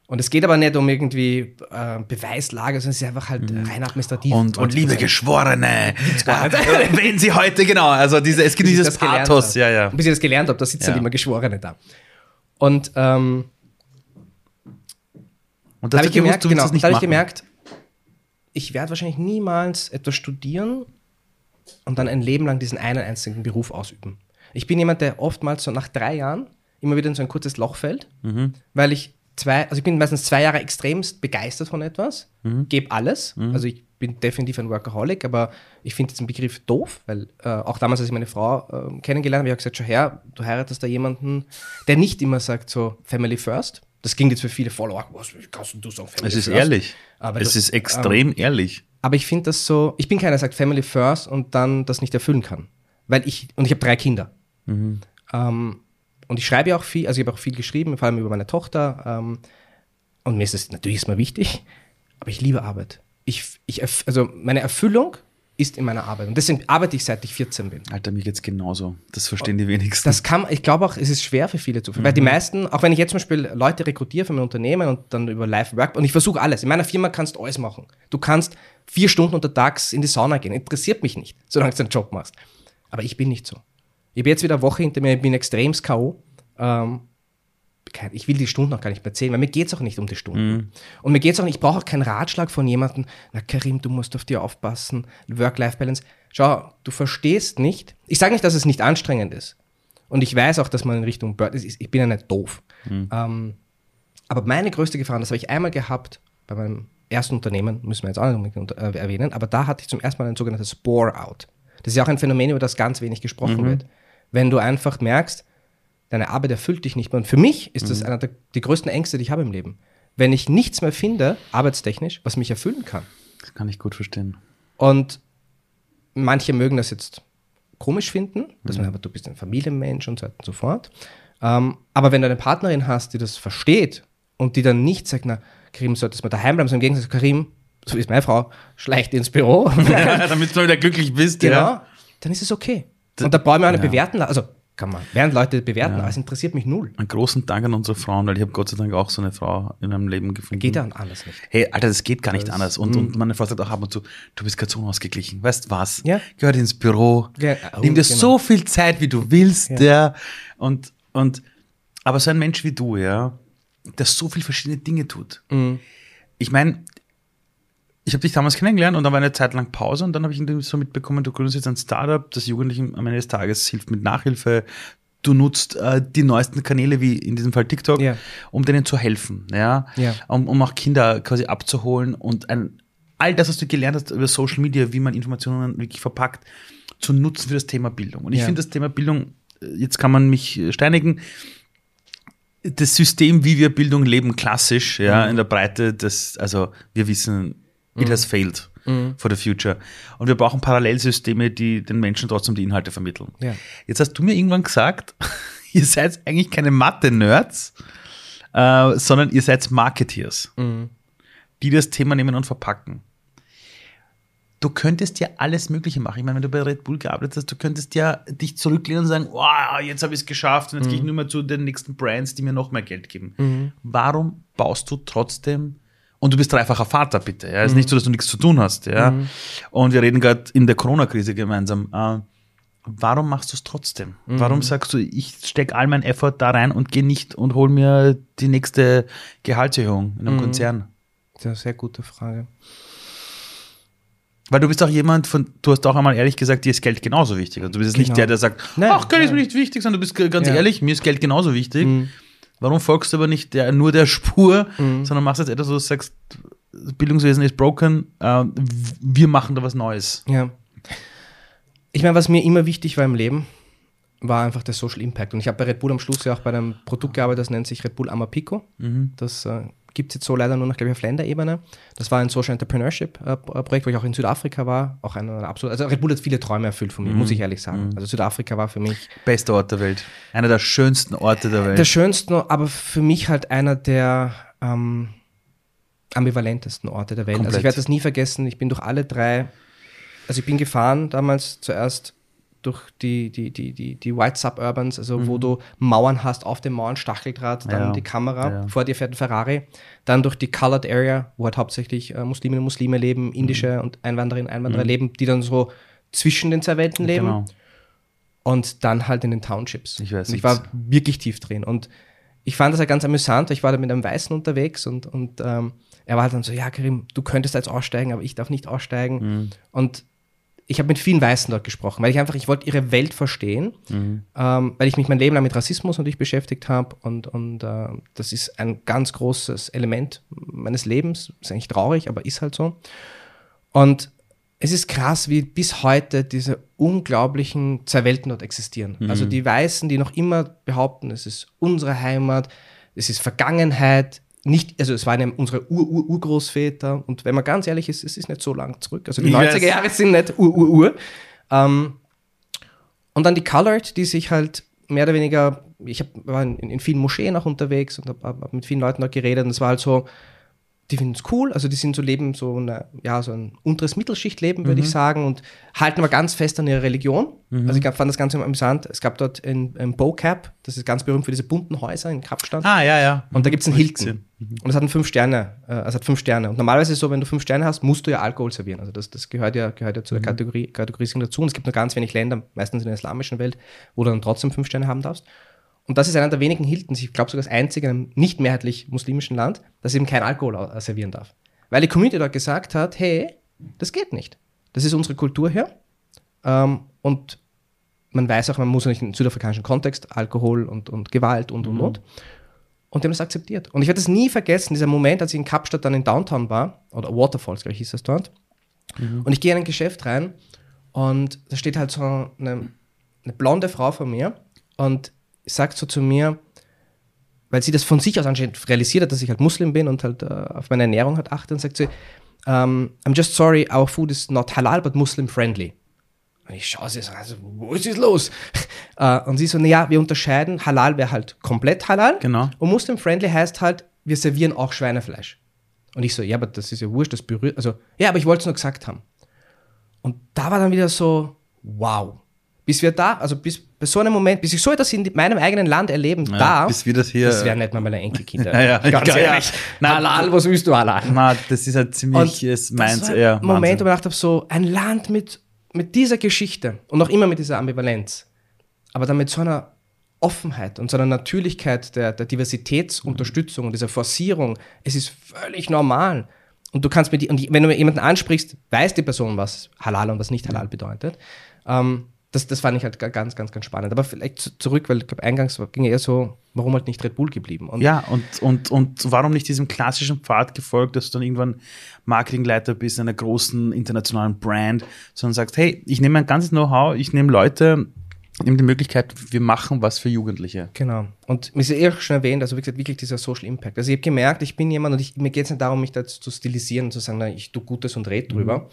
Und es geht aber nicht um irgendwie äh, Beweislage, sondern es ist einfach halt rein administrativ. Mhm. Und, und liebe Geschworene, äh, wenn Sie heute, genau, also diese, es gibt dieses Pathos, ja, ja. Bis ich das gelernt habe, da sitzen Ja. halt immer Geschworene da. Und ähm, Und da habe ich gemerkt, genau, da habe ich gemerkt, ich werde wahrscheinlich niemals etwas studieren und dann ein Leben lang diesen einen einzigen Beruf ausüben. Ich bin jemand, der oftmals so nach drei Jahren immer wieder in so ein kurzes Loch fällt, Mhm. weil ich zwei, also ich bin meistens zwei Jahre extremst begeistert von etwas, Mhm. gebe alles. Also ich bin definitiv ein Workaholic, aber ich finde diesen Begriff doof, weil äh, auch damals, als ich meine Frau äh, kennengelernt habe, habe ich auch gesagt, schau her, du heiratest da jemanden, der nicht immer sagt so Family First. Das klingt jetzt für viele Follower, was wie kannst du sagen Family Es ist First? ehrlich. Aber es das- ist extrem ehrlich. Aber ich finde das so, ich bin keiner, der sagt Family First und dann das nicht erfüllen kann. Weil ich, und ich habe drei Kinder. Ähm, und ich schreibe ja auch viel, also ich habe auch viel geschrieben, vor allem über meine Tochter. Ähm, und mir ist es natürlich ist mir wichtig, aber ich liebe Arbeit. Ich, ich, also meine Erfüllung ist in meiner Arbeit. Und deswegen arbeite ich seit ich 14 bin. Alter, mir geht's genauso. Das verstehen die wenigsten. Das kann, ich glaube auch, es ist schwer für viele zu weil die meisten, auch wenn ich jetzt zum Beispiel Leute rekrutiere für mein Unternehmen und dann über Live-Work, und ich versuche alles. In meiner Firma kannst du alles machen. Du kannst vier Stunden untertags in die Sauna gehen. Interessiert mich nicht, solange du deinen Job machst. Aber ich bin nicht so. Ich habe jetzt wieder eine Woche hinter mir, ich bin extremst K.O. Ähm, ich will die Stunden noch gar nicht mehr zählen, weil mir geht es auch nicht um die Stunden. Und mir geht es auch nicht, ich brauche auch keinen Ratschlag von jemandem, na Karim, du musst auf dir aufpassen, Work-Life-Balance. Schau, du verstehst nicht. Ich sage nicht, dass es nicht anstrengend ist. Und ich weiß auch, dass man in Richtung Burn ist. Ich bin ja nicht doof. Ähm, aber meine größte Gefahr, und das habe ich einmal gehabt bei meinem ersten Unternehmen, müssen wir jetzt auch nicht äh, erwähnen, aber da hatte ich zum ersten Mal ein sogenanntes Bore-out. Das ist ja auch ein Phänomen, über das ganz wenig gesprochen wird. Wenn du einfach merkst, deine Arbeit erfüllt dich nicht mehr. Und für mich ist das einer der die größten Ängste, die ich habe im Leben. Wenn ich nichts mehr finde, arbeitstechnisch, was mich erfüllen kann. Das kann ich gut verstehen. Und manche mögen das jetzt komisch finden, dass man aber du bist ein Familienmensch und so weiter und so fort. Ähm, aber wenn du eine Partnerin hast, die das versteht und die dann nicht sagt, na, Karim, solltest mal daheim bleiben, sondern im Gegensatz, Karim, so ist meine Frau, schleicht ins Büro. Damit du wieder glücklich bist, genau, ja. dann ist es okay. Und da brauchen wir auch nicht ja. bewerten. Also kann man, während Leute bewerten, aber es interessiert mich null. Einen großen Dank an unsere Frauen, weil ich habe Gott sei Dank auch so eine Frau in meinem Leben gefunden. Geht ja anders nicht. Hey, Alter, das geht gar nicht anders. Und, und meine Frau sagt auch ab und zu, du bist gerade so unausgeglichen. Weißt was? Ja. Gehört ins Büro. Ja, oh, Nimm dir genau. so viel Zeit, wie du willst, ja. Und, und, aber so ein Mensch wie du, ja, der so viel verschiedene Dinge tut. Mhm. Ich meine, ich habe dich damals kennengelernt und dann war eine Zeit lang Pause und dann habe ich so mitbekommen, du gründest jetzt ein Startup, das Jugendlichen am Ende des Tages hilft mit Nachhilfe. Du nutzt äh, die neuesten Kanäle, wie in diesem Fall TikTok, ja. um denen zu helfen, ja, ja. Um, um auch Kinder quasi abzuholen und ein, all das, was du gelernt hast über Social Media, wie man Informationen wirklich verpackt, zu nutzen für das Thema Bildung. Und ich ja. finde das Thema Bildung, äh, jetzt kann man mich steinigen, das System, wie wir Bildung leben, klassisch, ja, mhm. in der Breite, das, also wir wissen, It mhm. has failed mhm. for the future. Und wir brauchen Parallelsysteme, die den Menschen trotzdem die Inhalte vermitteln. Ja. Jetzt hast du mir irgendwann gesagt, ihr seid eigentlich keine Mathe-Nerds, äh, sondern ihr seid Marketeers, mhm. die das Thema nehmen und verpacken. Du könntest ja alles Mögliche machen. Ich meine, wenn du bei Red Bull gearbeitet hast, du könntest ja dich zurücklehnen und sagen, wow, jetzt habe ich es geschafft und jetzt mhm. gehe ich nur mal zu den nächsten Brands, die mir noch mehr Geld geben. Mhm. Warum baust du trotzdem und du bist dreifacher Vater, bitte. Ja, ist mhm. nicht so, dass du nichts zu tun hast. Ja, mhm. und wir reden gerade in der Corona-Krise gemeinsam. Äh, warum machst du es trotzdem? Mhm. Warum sagst du, ich stecke all mein Effort da rein und gehe nicht und hol mir die nächste Gehaltserhöhung in einem mhm. Konzern? Das ist eine sehr gute Frage. Weil du bist auch jemand, von, du hast auch einmal ehrlich gesagt, dir ist Geld genauso wichtig. Also du bist genau. nicht der, der sagt, Nein, ach, Geld ist mir nicht wichtig, sondern du bist ganz ja. ehrlich, mir ist Geld genauso wichtig. Mhm. Warum folgst du aber nicht der, nur der Spur, mhm. sondern machst jetzt etwas, wo du sagst, Bildungswesen ist broken, äh, wir machen da was Neues. Ja. Ich meine, was mir immer wichtig war im Leben, war einfach der Social Impact. Und ich habe bei Red Bull am Schluss ja auch bei einem Produkt gearbeitet, das nennt sich Red Bull Amapico. Mhm. Das äh, gibt es jetzt so leider nur noch, glaube ich, auf Länderebene. Das war ein Social Entrepreneurship-Projekt, wo ich auch in Südafrika war. Auch ein absolut, also Red Bull hat viele Träume erfüllt von mir, mhm. muss ich ehrlich sagen. Mhm. Also Südafrika war für mich. Bester Ort der Welt. Einer der schönsten Orte der Welt. Der schönsten, aber für mich halt einer der ähm, ambivalentesten Orte der Welt. Komplett. Also ich werde das nie vergessen. Ich bin durch alle drei, also ich bin gefahren damals zuerst durch die, die, die, die, die White Suburbans, also mhm. wo du Mauern hast, auf den Mauern Stacheldraht, dann ja. die Kamera, ja. vor dir fährt ein Ferrari, dann durch die Colored Area, wo halt hauptsächlich äh, Musliminnen und Muslime leben, indische mhm. und Einwanderinnen und Einwanderer mhm. leben, die dann so zwischen den zwei Welten leben. Genau. Und dann halt in den Townships. Ich weiß. Und ich war wirklich tief drin. Und ich fand das ja ganz amüsant. Ich war da mit einem Weißen unterwegs und, und ähm, er war halt dann so, ja, Karim, du könntest jetzt aussteigen, aber ich darf nicht aussteigen. Mhm. Und ich habe mit vielen Weißen dort gesprochen, weil ich einfach, ich wollte ihre Welt verstehen, mhm. ähm, weil ich mich mein Leben lang mit Rassismus natürlich beschäftigt habe und, und äh, das ist ein ganz großes Element meines Lebens. Ist eigentlich traurig, aber ist halt so. Und es ist krass, wie bis heute diese unglaublichen zwei Welten dort existieren. Mhm. Also die Weißen, die noch immer behaupten, es ist unsere Heimat, es ist Vergangenheit, nicht, also es waren unsere Ur-Ur-Urgroßväter und wenn man ganz ehrlich ist, es ist nicht so lang zurück. Also die yes. 90er Jahre sind nicht Ur-Ur-Ur. Ähm, und dann die Colored, die sich halt mehr oder weniger, ich hab, war in, in vielen Moscheen auch unterwegs und habe hab mit vielen Leuten dort geredet und es war halt so, die finden es cool, also die sind so leben so eine, ja, so ein unteres Mittelschichtleben, würde mhm. ich sagen, und halten aber ganz fest an ihrer Religion. Mhm. Also ich fand das ganz amüsant. Es gab dort in, in Bocap, das ist ganz berühmt für diese bunten Häuser in Kapstadt. Ah, ja, ja. Und da gibt es einen Hilton. Mhm. Und es hat fünf Sterne, äh, es hat fünf Sterne. Und normalerweise ist es so, wenn du fünf Sterne hast, musst du ja Alkohol servieren. Also das, das gehört ja, gehört ja zu der mhm. Kategorie, Kategorisierung dazu. Und es gibt nur ganz wenig Länder, meistens in der islamischen Welt, wo du dann trotzdem fünf Sterne haben darfst. Und das ist einer der wenigen Hiltons, ich glaube sogar das einzige in einem nicht mehrheitlich muslimischen Land, das eben kein Alkohol servieren darf. Weil die Community dort gesagt hat, hey, das geht nicht. Das ist unsere Kultur hier. Ähm, und man weiß auch, man muss nicht im südafrikanischen Kontext, Alkohol und, und Gewalt und, und, mhm. und. Und die haben das akzeptiert. Und ich werde das nie vergessen, dieser Moment, als ich in Kapstadt dann in Downtown war, oder Waterfalls, glaube ich, hieß das dort. Mhm. Und ich gehe in ein Geschäft rein und da steht halt so eine, eine blonde Frau vor mir und sagt so zu mir, weil sie das von sich aus anscheinend realisiert hat, dass ich halt Muslim bin und halt äh, auf meine Ernährung halt achte, und sagt sie, um, ähm, I'm just sorry, our food is not halal, but Muslim friendly. Und ich schaue sie so, also, wo ist es los? uh, und sie so, naja, wir unterscheiden, halal wäre halt komplett halal. Genau. Und Muslim friendly heißt halt, wir servieren auch Schweinefleisch. Und ich so, ja, aber das ist ja wurscht, das berührt, also, ja, aber ich wollte es nur gesagt haben. Und da war dann wieder so, wow bis wir da, also bis bei so einem Moment, bis ich so etwas in meinem eigenen Land erleben ja, darf, bis wir das hier. Das wären nicht mal meine Enkelkinder. ja, ja, Ganz ehrlich. Ja. Na, halal, was willst du halal? Na, das ist ein ziemliches meins eher. Moment, wo ich dachte, so ein Land mit, mit dieser Geschichte und auch immer mit dieser Ambivalenz, aber dann mit so einer Offenheit und so einer Natürlichkeit der, der Diversitätsunterstützung und dieser Forcierung. Es ist völlig normal, Und du kannst mir die, und wenn du jemanden ansprichst, weiß die Person, was halal und was nicht halal bedeutet. Ähm, das, das fand ich halt ganz, ganz, ganz spannend. Aber vielleicht zurück, weil ich glaube, eingangs ging eher so, warum halt nicht Red Bull geblieben? Und ja, und, und, und warum nicht diesem klassischen Pfad gefolgt, dass du dann irgendwann Marketingleiter bist einer großen internationalen Brand, sondern sagst, hey, ich nehme mein ganzes Know-how, ich nehme Leute, nehme die Möglichkeit, wir machen was für Jugendliche. Genau. Und mir ist ja eh schon erwähnt, also wie gesagt, wirklich dieser Social Impact. Also ich habe gemerkt, ich bin jemand und ich, mir geht es nicht darum, mich da zu stilisieren und zu sagen, na, ich tue Gutes und rede drüber, mhm.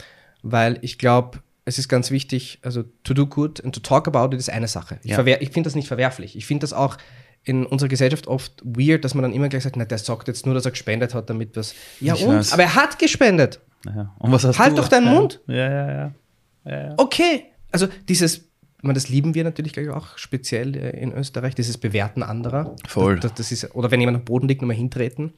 weil ich glaube, es ist ganz wichtig, also to do good and to talk about it ist eine Sache. Ich, ja. ich finde das nicht verwerflich. Ich finde das auch in unserer Gesellschaft oft weird, dass man dann immer gleich sagt, na, der sagt jetzt nur, dass er gespendet hat, damit was. Ja, ich und? Weiß. Aber er hat gespendet. Ja. Und was hast halt du? doch deinen Mund. Ja, ja, ja. ja, Okay. Also dieses, man, das lieben wir natürlich gleich auch, speziell äh, in Österreich, dieses Bewerten anderer. Voll. Das, das ist, oder wenn jemand am Boden liegt, nochmal hintreten.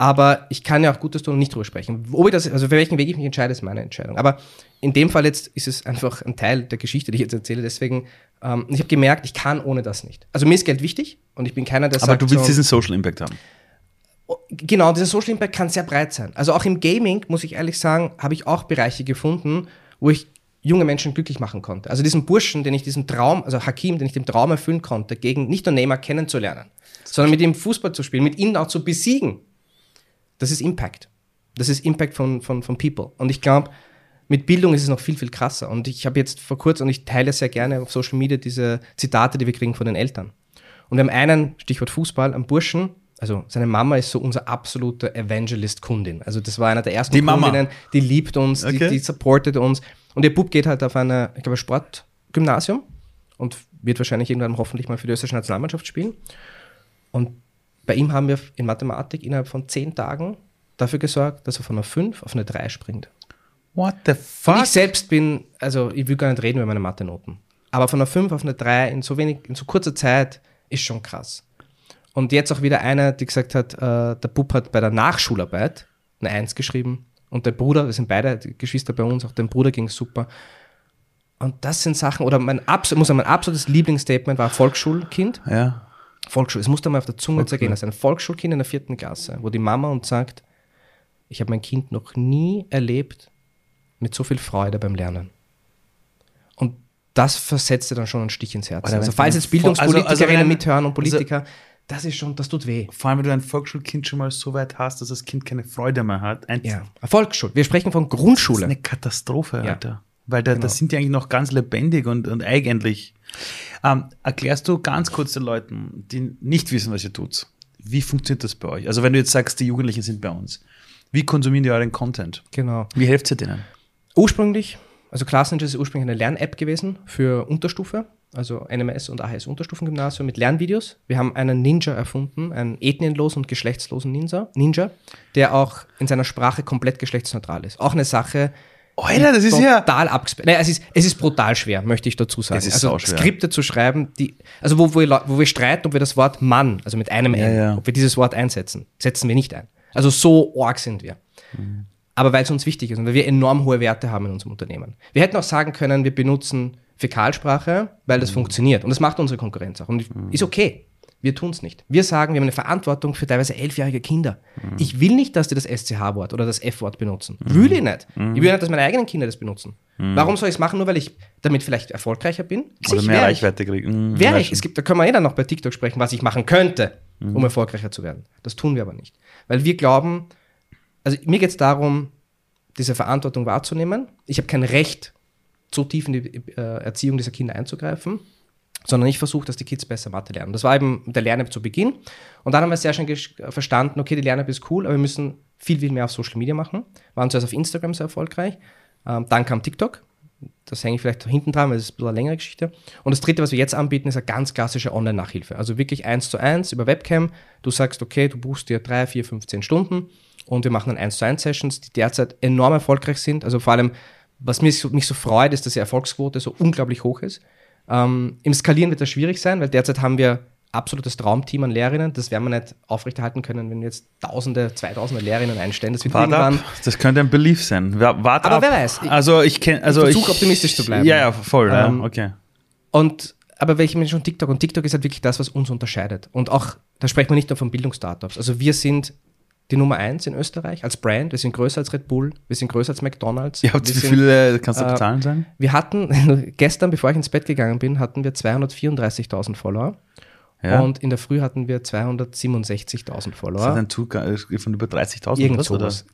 Aber ich kann ja auch Gutes tun und nicht drüber sprechen. Ob ich das, also für welchen Weg ich mich entscheide, ist meine Entscheidung. Aber in dem Fall jetzt ist es einfach ein Teil der Geschichte, die ich jetzt erzähle. Deswegen, ähm, ich habe gemerkt, ich kann ohne das nicht. Also mir ist Geld wichtig und ich bin keiner, der Aber sagt. Aber du willst so, diesen Social Impact haben. Oh, genau, dieser Social Impact kann sehr breit sein. Also auch im Gaming, muss ich ehrlich sagen, habe ich auch Bereiche gefunden, wo ich junge Menschen glücklich machen konnte. Also diesen Burschen, den ich diesen Traum, also Hakim, den ich den Traum erfüllen konnte, gegen nicht nur Neymar kennenzulernen, sondern mit ihm Fußball zu spielen, mit ihnen auch zu besiegen das ist Impact. Das ist Impact von, von, von People. Und ich glaube, mit Bildung ist es noch viel, viel krasser. Und ich habe jetzt vor kurzem, und ich teile sehr gerne auf Social Media diese Zitate, die wir kriegen von den Eltern. Und wir haben einen, Stichwort Fußball, einen Burschen, also seine Mama ist so unser absoluter Evangelist-Kundin. Also das war einer der ersten die Kundinnen, die liebt uns, okay. die, die supportet uns. Und ihr Bub geht halt auf eine, ich glaube, Sportgymnasium und wird wahrscheinlich irgendwann hoffentlich mal für die österreichische Nationalmannschaft spielen. Und bei ihm haben wir in Mathematik innerhalb von zehn Tagen dafür gesorgt, dass er von einer 5 auf eine 3 springt. What the fuck? Und ich selbst bin, also ich will gar nicht reden über meine Mathe-Noten. Aber von einer 5 auf eine 3 in so wenig, in so kurzer Zeit ist schon krass. Und jetzt auch wieder einer, die gesagt hat, äh, der Bub hat bei der Nachschularbeit eine 1 geschrieben. Und der Bruder, das sind beide Geschwister bei uns, auch dem Bruder ging super. Und das sind Sachen, oder mein, muss sagen, mein absolutes Lieblingsstatement war Volksschulkind. Ja. Volksschule, es muss dir mal auf der Zunge zergehen, das ist ein Volksschulkind in der vierten Klasse, wo die Mama uns sagt, ich habe mein Kind noch nie erlebt mit so viel Freude beim Lernen. Und das versetzt dir dann schon einen Stich ins Herz. Also falls jetzt Bildungspolitikerinnen also, also mithören und Politiker, also, das ist schon, das tut weh. Vor allem, wenn du ein Volksschulkind schon mal so weit hast, dass das Kind keine Freude mehr hat. Ein ja, Volksschule. Wir sprechen von Grundschule. Das ist eine Katastrophe, Alter. Ja. Weil da, genau. das sind die eigentlich noch ganz lebendig und, und eigentlich. Ähm, erklärst du ganz kurz den Leuten, die nicht wissen, was ihr tut, wie funktioniert das bei euch? Also wenn du jetzt sagst, die Jugendlichen sind bei uns, wie konsumieren die euren Content? Genau. Wie helft ihr denen? Ursprünglich, also Classninja ist ursprünglich eine Lern-App gewesen für Unterstufe, also NMS und AHS Unterstufengymnasium mit Lernvideos. Wir haben einen Ninja erfunden, einen ethnienlosen und geschlechtslosen Ninja, Ninja, der auch in seiner Sprache komplett geschlechtsneutral ist. Auch eine Sache, Alter, das ist total ja. Total abgesperrt. Naja, es ist, es ist brutal schwer, möchte ich dazu sagen. Es ist also schwer. Skripte zu schreiben, die, also wo, wo, wir, wo wir streiten, ob wir das Wort Mann, also mit einem ja, N, ja. ob wir dieses Wort einsetzen. Setzen wir nicht ein. Also so arg sind wir. Mhm. Aber weil es uns wichtig ist und weil wir enorm hohe Werte haben in unserem Unternehmen. Wir hätten auch sagen können, wir benutzen Fäkalsprache, weil das mhm. funktioniert. Und das macht unsere Konkurrenz auch. Und mhm. ist okay. Wir tun es nicht. Wir sagen, wir haben eine Verantwortung für teilweise elfjährige Kinder. Mhm. Ich will nicht, dass die das SCH-Wort oder das F-Wort benutzen. Mhm. Will ich nicht. Mhm. Ich will nicht, dass meine eigenen Kinder das benutzen. Mhm. Warum soll ich es machen? Nur weil ich damit vielleicht erfolgreicher bin? Oder mehr Reichweite kriegen. Mhm, wäre ich. Es gibt, da können wir eh dann noch bei TikTok sprechen, was ich machen könnte, mhm. um erfolgreicher zu werden. Das tun wir aber nicht. Weil wir glauben, also mir geht es darum, diese Verantwortung wahrzunehmen. Ich habe kein Recht, so tief in die äh, Erziehung dieser Kinder einzugreifen sondern ich versuche, dass die Kids besser Mathe lernen. Das war eben der Lern-App zu Beginn. Und dann haben wir sehr schnell verstanden, okay, die Lern-App ist cool, aber wir müssen viel, viel mehr auf Social Media machen. Waren zuerst auf Instagram sehr erfolgreich. Ähm, dann kam TikTok. Das hänge ich vielleicht hinten dran, weil das ist eine längere Geschichte. Und das dritte, was wir jetzt anbieten, ist eine ganz klassische Online-Nachhilfe. Also wirklich eins zu eins über Webcam. Du sagst, okay, du buchst dir drei, vier, 15 Stunden und wir machen dann eins zu eins Sessions, die derzeit enorm erfolgreich sind. Also vor allem, was mich so, mich so freut, ist, dass die Erfolgsquote so unglaublich hoch ist. Ähm, Im Skalieren wird das schwierig sein, weil derzeit haben wir absolutes Traumteam an Lehrerinnen. Das werden wir nicht aufrechterhalten können, wenn wir jetzt Tausende, Zweitausende Lehrerinnen einstellen. Das wird Wart irgendwann. Ab. Das könnte ein Belief sein. Wart aber ab. wer weiß. Ich, also ich kenne, also ich versuche optimistisch zu bleiben. Ja, ja, voll. Ähm, ja, okay. Und aber welche Menschen schon TikTok und TikTok ist halt wirklich das, was uns unterscheidet. Und auch, da sprechen wir nicht nur von Bildungsstartups. Also wir sind die Nummer eins in Österreich als Brand. Wir sind größer als Red Bull, wir sind größer als McDonalds. Ja, wie viele, kannst du äh, Zahlen sagen? Wir hatten, gestern, bevor ich ins Bett gegangen bin, hatten wir 234.000 Follower. Ja. Und in der Früh hatten wir 267.000 Follower. Das ist ein Zug äh, von über 30.000 Irgend sowas.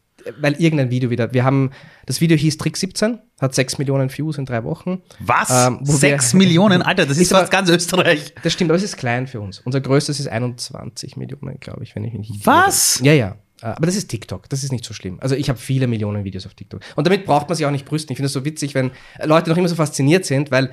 Weil irgendein Video wieder, wir haben, das Video hieß Trick 17, hat 6 Millionen Views in drei Wochen. Was? Ähm, 6 wir, Millionen? Alter, das ist, fast ganz Österreich. Das stimmt, aber es ist klein für uns. Unser größtes ist 21 Millionen, glaube ich, wenn ich mich nicht Was? Ja, ja. Äh, aber das ist TikTok, das ist nicht so schlimm. Also ich habe viele Millionen Videos auf TikTok. Und damit braucht man sich auch nicht brüsten. Ich finde es so witzig, wenn Leute noch immer so fasziniert sind, weil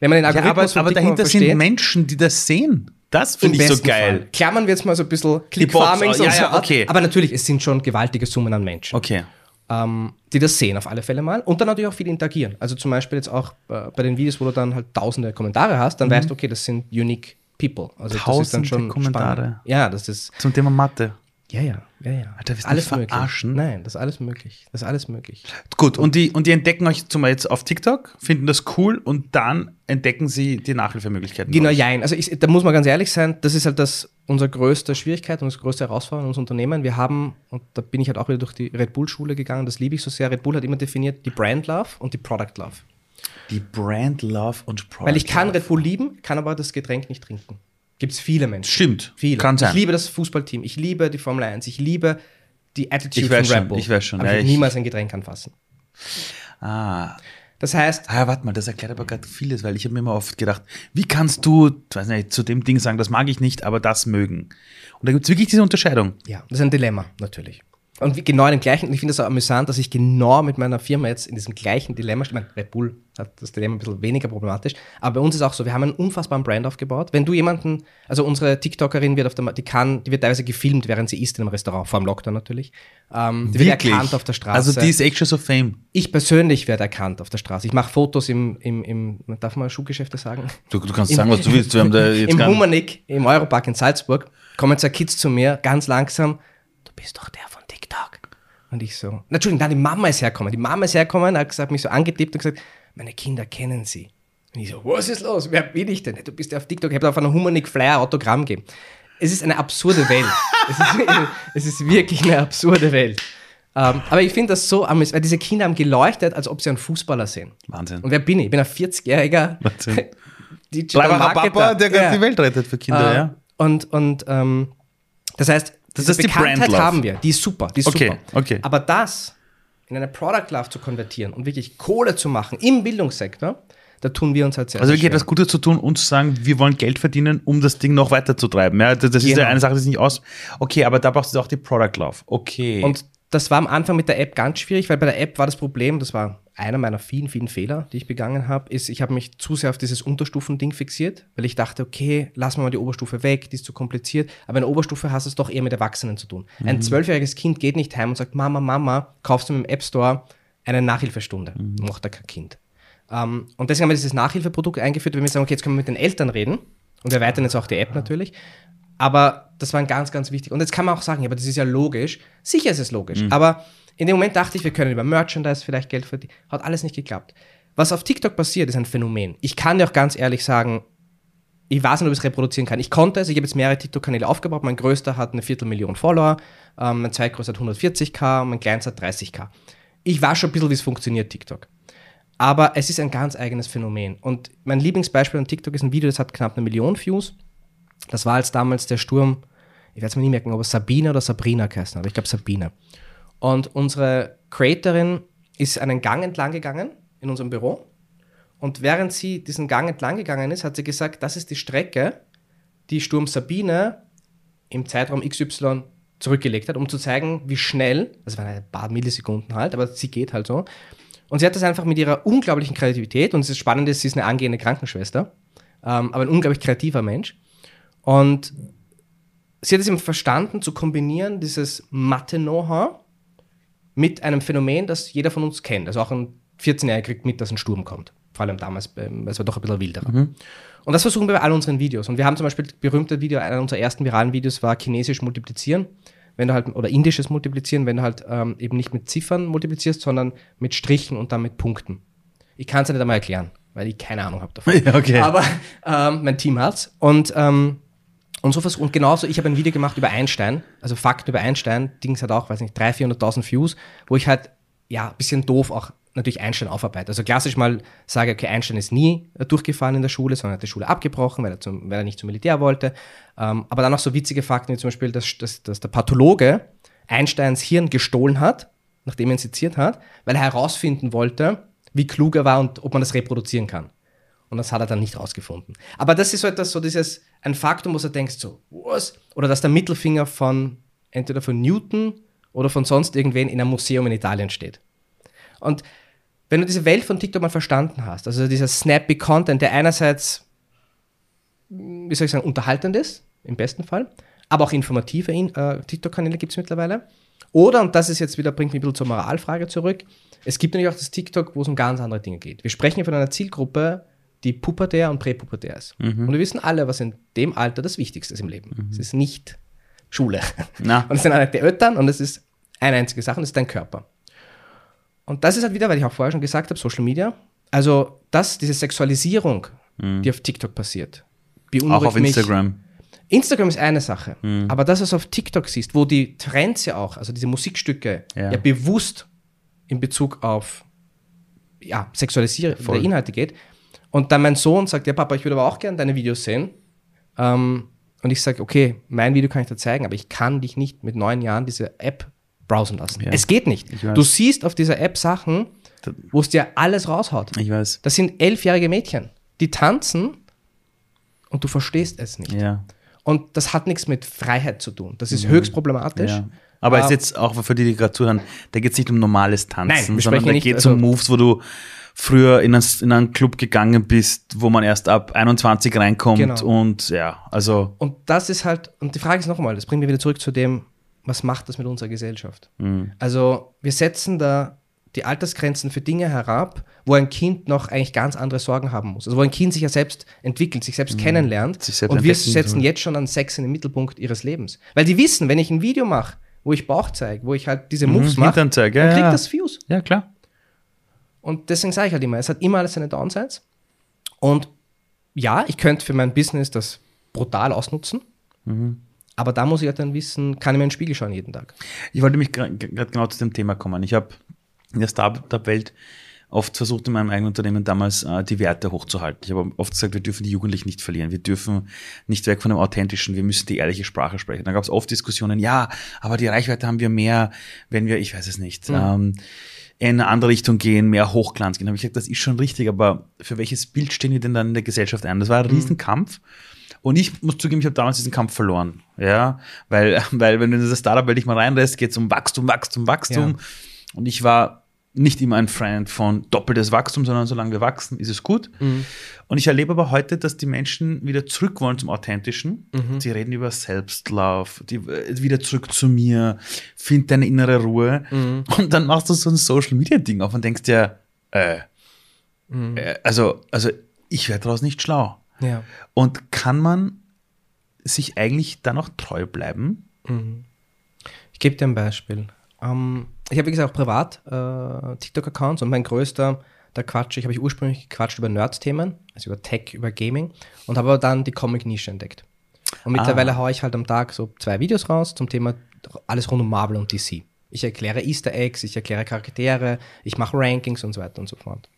wenn man den Algorithmus ja, aber, aber dahinter versteht, sind Menschen, die das sehen. Das finde ich so geil. Fall. Klammern wir jetzt mal so ein bisschen Click-Farming. Ja, ja, okay. Aber natürlich, es sind schon gewaltige Summen an Menschen. Okay. Ähm, die das sehen auf alle Fälle mal und dann natürlich auch viel interagieren. Also zum Beispiel jetzt auch äh, bei den Videos, wo du dann halt tausende Kommentare hast, dann mhm. weißt du, okay, das sind unique people. Also tausende das ist dann schon Kommentare. Spannend. Ja, das ist. Zum Thema Mathe. Ja, ja, ja, ja. Alter, willst alles verarschen? Möglich. Nein, das ist alles möglich. Das ist alles möglich. Gut, und die, und die entdecken euch zum Beispiel jetzt auf TikTok, finden das cool und dann entdecken sie die Nachhilfemöglichkeiten. Genau, jein. Also ich, da muss man ganz ehrlich sein, das ist halt das unsere größte Schwierigkeit und unsere größte Herausforderung in unserem Unternehmen. Wir haben, und da bin ich halt auch wieder durch die Red Bull-Schule gegangen, das liebe ich so sehr. Red Bull hat immer definiert die Brand Love und die Product Love. Die Brand Love und Product Weil ich kann Love. Red Bull lieben, kann aber das Getränk nicht trinken. Gibt es viele Menschen. Stimmt. Viele. Kann sein. Ich liebe das Fußballteam, ich liebe die Formel 1, ich liebe die Attitude ich von Red Bull. Ich weiß schon. Aber ja, ich niemals ein Getränk anfassen. Ah. Das heißt. Ah, warte mal, das erklärt aber gerade vieles, weil ich habe mir immer oft gedacht, wie kannst du, weiß nicht, zu dem Ding sagen, das mag ich nicht, aber das mögen. Und da gibt es wirklich diese Unterscheidung. Ja, das ist ein Dilemma, natürlich. Und genau in dem gleichen, ich finde es auch amüsant, dass ich genau mit meiner Firma jetzt in diesem gleichen Dilemma stehe. Ich meine, Red Bull hat das Dilemma ein bisschen weniger problematisch, aber bei uns ist auch so, wir haben einen unfassbaren Brand aufgebaut. Wenn du jemanden, also unsere TikTokerin wird auf der, die kann, die wird teilweise gefilmt, während sie isst in einem Restaurant, vor dem Lockdown natürlich. Ähm, die Wirklich? wird erkannt auf der Straße. Also die ist Actress of Fame. Ich persönlich werde erkannt auf der Straße. Ich mache Fotos im, im, im, darf man Schuhgeschäfte sagen? Du, du kannst Im, sagen, was du willst. Wir haben da jetzt Im Humanik, im Europark in Salzburg, kommen zwei Kids zu mir, ganz langsam, du bist doch der von. Und ich so, Entschuldigung, dann die Mama ist hergekommen. Die Mama ist hergekommen, hat gesagt, mich so angetippt und gesagt, meine Kinder kennen sie. Und ich so, was ist los? Wer bin ich denn? Du bist ja auf TikTok. Ich habe auf einer Humanik Flyer Autogramm gegeben. Es ist eine absurde Welt. es, ist, es, ist, wirklich eine absurde Welt. Um, ähm, aber ich finde das so amüsant, weil diese Kinder haben geleuchtet, als ob sie einen Fußballer sehen. Wahnsinn. Und wer bin ich? Ich bin ein 40-jähriger Digital Papa, der ja. die Welt rettet für Kinder, uh, ja. Und, und um, ähm, das heißt, das ist Bekanntheit die haben wir, die ist super, die ist okay, super. Okay. Aber das in eine Product Love zu konvertieren und wirklich Kohle zu machen im Bildungssektor, da tun wir uns halt sehr Also wirklich etwas Gutes zu tun und zu sagen, wir wollen Geld verdienen, um das Ding noch weiter zu treiben. Ja, das, das genau. ist ja eine Sache, die ist nicht aus. Okay, aber da brauchst du auch die Product Love. Okay. Und das war am Anfang mit der App ganz schwierig, weil bei der App war das Problem, das war einer meiner vielen, vielen Fehler, die ich begangen habe, ist, ich habe mich zu sehr auf dieses Unterstufending fixiert, weil ich dachte, okay, lass mal die Oberstufe weg, die ist zu kompliziert. Aber in der Oberstufe hast du es doch eher mit Erwachsenen zu tun. Mhm. Ein zwölfjähriges Kind geht nicht heim und sagt, Mama, Mama, kaufst du im App Store eine Nachhilfestunde. Mhm. Macht da kein Kind. Um, ähm, und deswegen haben wir dieses Nachhilfeprodukt eingeführt, weil wir sagen, okay, jetzt können wir mit den Eltern reden und wir erweitern jetzt auch die App natürlich. Aber das war ganz, ganz wichtig. Und jetzt kann man auch sagen, ja, aber das ist ja logisch. Sicher ist es logisch. Mhm. Aber in dem Moment dachte ich, wir können über Merchandise vielleicht Geld verdienen. Hat alles nicht geklappt. Was auf TikTok passiert, ist ein Phänomen. Ich kann dir auch ganz ehrlich sagen, ich weiß nicht, ob ich es reproduzieren kann. Ich konnte es, ich habe jetzt mehrere TikTok-Kanäle aufgebaut. Mein größter hat eine Viertelmillion Follower, ähm, mein zweitgrößter hat 140k und mein kleinster hat 30k. Ich weiß schon ein bisschen, wie es funktioniert, TikTok. Aber es ist ein ganz eigenes Phänomen. Und mein Lieblingsbeispiel an TikTok ist ein Video, das hat knapp eine Million Views. Das war als damals der Sturm, ich werde es mir nie merken, ob es Sabina oder Sabrina geheißen hat, ich glaube Sabina. Und unsere Creatorin ist einen Gang entlang gegangen in unserem Büro. Und während sie diesen Gang entlang gegangen ist, hat sie gesagt, das ist die Strecke, die Sturm Sabine im Zeitraum XY zurückgelegt hat, um zu zeigen, wie schnell, das waren ein paar Millisekunden halt, aber sie geht halt so. Und sie hat das einfach mit ihrer unglaublichen Kreativität, und Spannende ist, sie ist eine angehende Krankenschwester, ähm, aber ein unglaublich kreativer Mensch. Und sie hat es eben verstanden, zu kombinieren, dieses Mathe-Know-how mit einem Phänomen, das jeder von uns kennt. Also auch ein 14-Jähriger kriegt mit, dass ein Sturm kommt. Vor allem damals, ähm, es war doch ein bisschen wilderer. Mhm. Und das versuchen wir bei all unseren Videos. Und wir haben zum Beispiel berühmte Video, einer unserer ersten viralen Videos war chinesisch multiplizieren. Wenn du halt, oder indisches multiplizieren, wenn du halt ähm, eben nicht mit Ziffern multiplizierst, sondern mit Strichen und dann mit Punkten. Ich kann es ja nicht einmal erklären, weil ich keine Ahnung habe davon. okay. Aber ähm, mein Team hat's. Und, ähm, Und so und genauso, ich habe ein Video gemacht über Einstein, also Fakten über Einstein, Dings hat auch, weiß nicht, 300.000, 400.000 Views, wo ich halt, ja, ein bisschen doof auch natürlich Einstein aufarbeite. Also klassisch mal sage, okay, Einstein ist nie durchgefallen in der Schule, sondern hat die Schule abgebrochen, weil er, zum, weil er nicht zum Militär wollte. Ähm, aber dann auch so witzige Fakten, wie zum Beispiel, dass, dass, dass der Pathologe Einsteins Hirn gestohlen hat, nachdem er ihn seziert hat, weil er herausfinden wollte, wie klug er war und ob man das reproduzieren kann. Und das hat er dann nicht rausgefunden. Aber das ist so etwas, so dieses, ein Faktum, wo du denkst, so, was? Oder dass der Mittelfinger von, entweder von Newton oder von sonst irgendwen in einem Museum in Italien steht. Und wenn du diese Welt von TikTok mal verstanden hast, also dieser snappy Content, der einerseits, wie soll ich sagen, unterhaltend ist, im besten Fall, aber auch informative äh, TikTok-Kanäle gibt es mittlerweile. Oder, und das ist jetzt wieder, bringt mich ein bisschen zur Moralfrage zurück, es gibt natürlich auch das TikTok, wo es um ganz andere Dinge geht. Wir sprechen hier von einer Zielgruppe, die pubertär und präpubertär ist. Mhm. Und wir wissen alle, was in dem Alter das Wichtigste ist im Leben. Mhm. Es ist nicht Schule. Na. Und es sind alle die Eltern und es ist eine einzige Sache und es ist dein Körper. Und das ist halt wieder, weil ich auch vorher schon gesagt habe, Social Media. Also das, diese Sexualisierung, mhm. die auf TikTok passiert, Auch auf Instagram. Mich. Instagram ist eine Sache, mhm. aber das, was du auf TikTok siehst, wo die Trends ja auch, also diese Musikstücke, ja, ja bewusst in Bezug auf ja, Sexualisierung der Inhalte geht, und dann mein Sohn sagt, ja Papa, ich würde aber auch gerne deine Videos sehen. Ähm, und ich sage, okay, mein Video kann ich dir zeigen, aber ich kann dich nicht mit neun Jahren diese App browsen lassen. Ja. Es geht nicht. Du siehst auf dieser App Sachen, wo es dir alles raushaut. Ich weiß. Das sind elfjährige Mädchen, die tanzen und du verstehst es nicht. Ja. Und das hat nichts mit Freiheit zu tun. Das ist mhm. höchst problematisch. Ja. Aber es ist jetzt auch für die, die gerade zuhören, da geht es nicht um normales Tanzen, Nein, sondern da geht es also, um Moves, wo du früher in, ein, in einen Club gegangen bist, wo man erst ab 21 reinkommt genau. und ja, also. Und das ist halt, und die Frage ist nochmal, das bringt mich wieder zurück zu dem, was macht das mit unserer Gesellschaft? Mhm. Also wir setzen da die Altersgrenzen für Dinge herab, wo ein Kind noch eigentlich ganz andere Sorgen haben muss. Also wo ein Kind sich ja selbst entwickelt, sich selbst mhm. kennenlernt. Sich selbst und wir setzen jetzt schon an Sex in den Mittelpunkt ihres Lebens. Weil die wissen, wenn ich ein Video mache, wo ich Bauch zeige, wo ich halt diese mhm, Moves mhm, mache, dann kriegt ja. das Views. Ja, klar. Und deswegen sage ich halt immer, es hat immer alles seine Downsides. Und ja, ich könnte für mein Business das brutal ausnutzen. Mhm. Aber da muss ich halt dann wissen, kann ich mir in den Spiegel schauen jeden Tag. Ich wollte mich gerade genau zu dem Thema kommen. Ich habe in der Startup-Welt oft versucht, in meinem eigenen Unternehmen damals äh, die Werte hochzuhalten. Ich habe oft gesagt, wir dürfen die Jugendlichen nicht verlieren. Wir dürfen nicht weg von dem Authentischen. Wir müssen die ehrliche Sprache sprechen. Da gab es oft Diskussionen, ja, aber die Reichweite haben wir mehr, wenn wir, ich weiß es nicht. Mhm. Ähm, in eine andere Richtung gehen, mehr Hochglanz gehen. Da habe ich gesagt, das ist schon richtig, aber für welches Bild stehen wir denn dann in der Gesellschaft ein? Das war ein mhm. Riesenkampf. Und ich muss zugeben, ich habe damals diesen Kampf verloren. Ja, weil, weil wenn du in diese Startup-Welt dich mal reinlässt, geht es um Wachstum, Wachstum, Wachstum. Ja. Und ich war nicht immer ein Freund von doppeltes Wachstum, sondern solange wir wachsen, ist es gut. Mhm. Und ich erlebe aber heute, dass die Menschen wieder zurück wollen zum Authentischen. Mhm. Sie reden über Selbstlove, die, äh, wieder zurück zu mir, find deine innere Ruhe. Mhm. Und dann machst du so ein Social Media Ding auf und denkst dir, äh, mhm. äh, also, also ich werde daraus nicht schlau. Ja. Und kann man sich eigentlich da noch treu bleiben? Mhm. Ich gebe dir ein Beispiel. Ähm, ich habe, wie gesagt, auch privat äh, TikTok-Accounts und mein größter, da quatsche ich, habe ich ursprünglich gequatscht über Nerd-Themen, also über Tech, über Gaming und habe aber dann die Comic-Nische entdeckt. Und mittlerweile ah. haue ich halt am Tag so zwei Videos raus zum Thema alles rund um Marvel und DC. Ich erkläre Easter Eggs, ich erkläre Charaktere, ich mache Rankings und so weiter und so fort.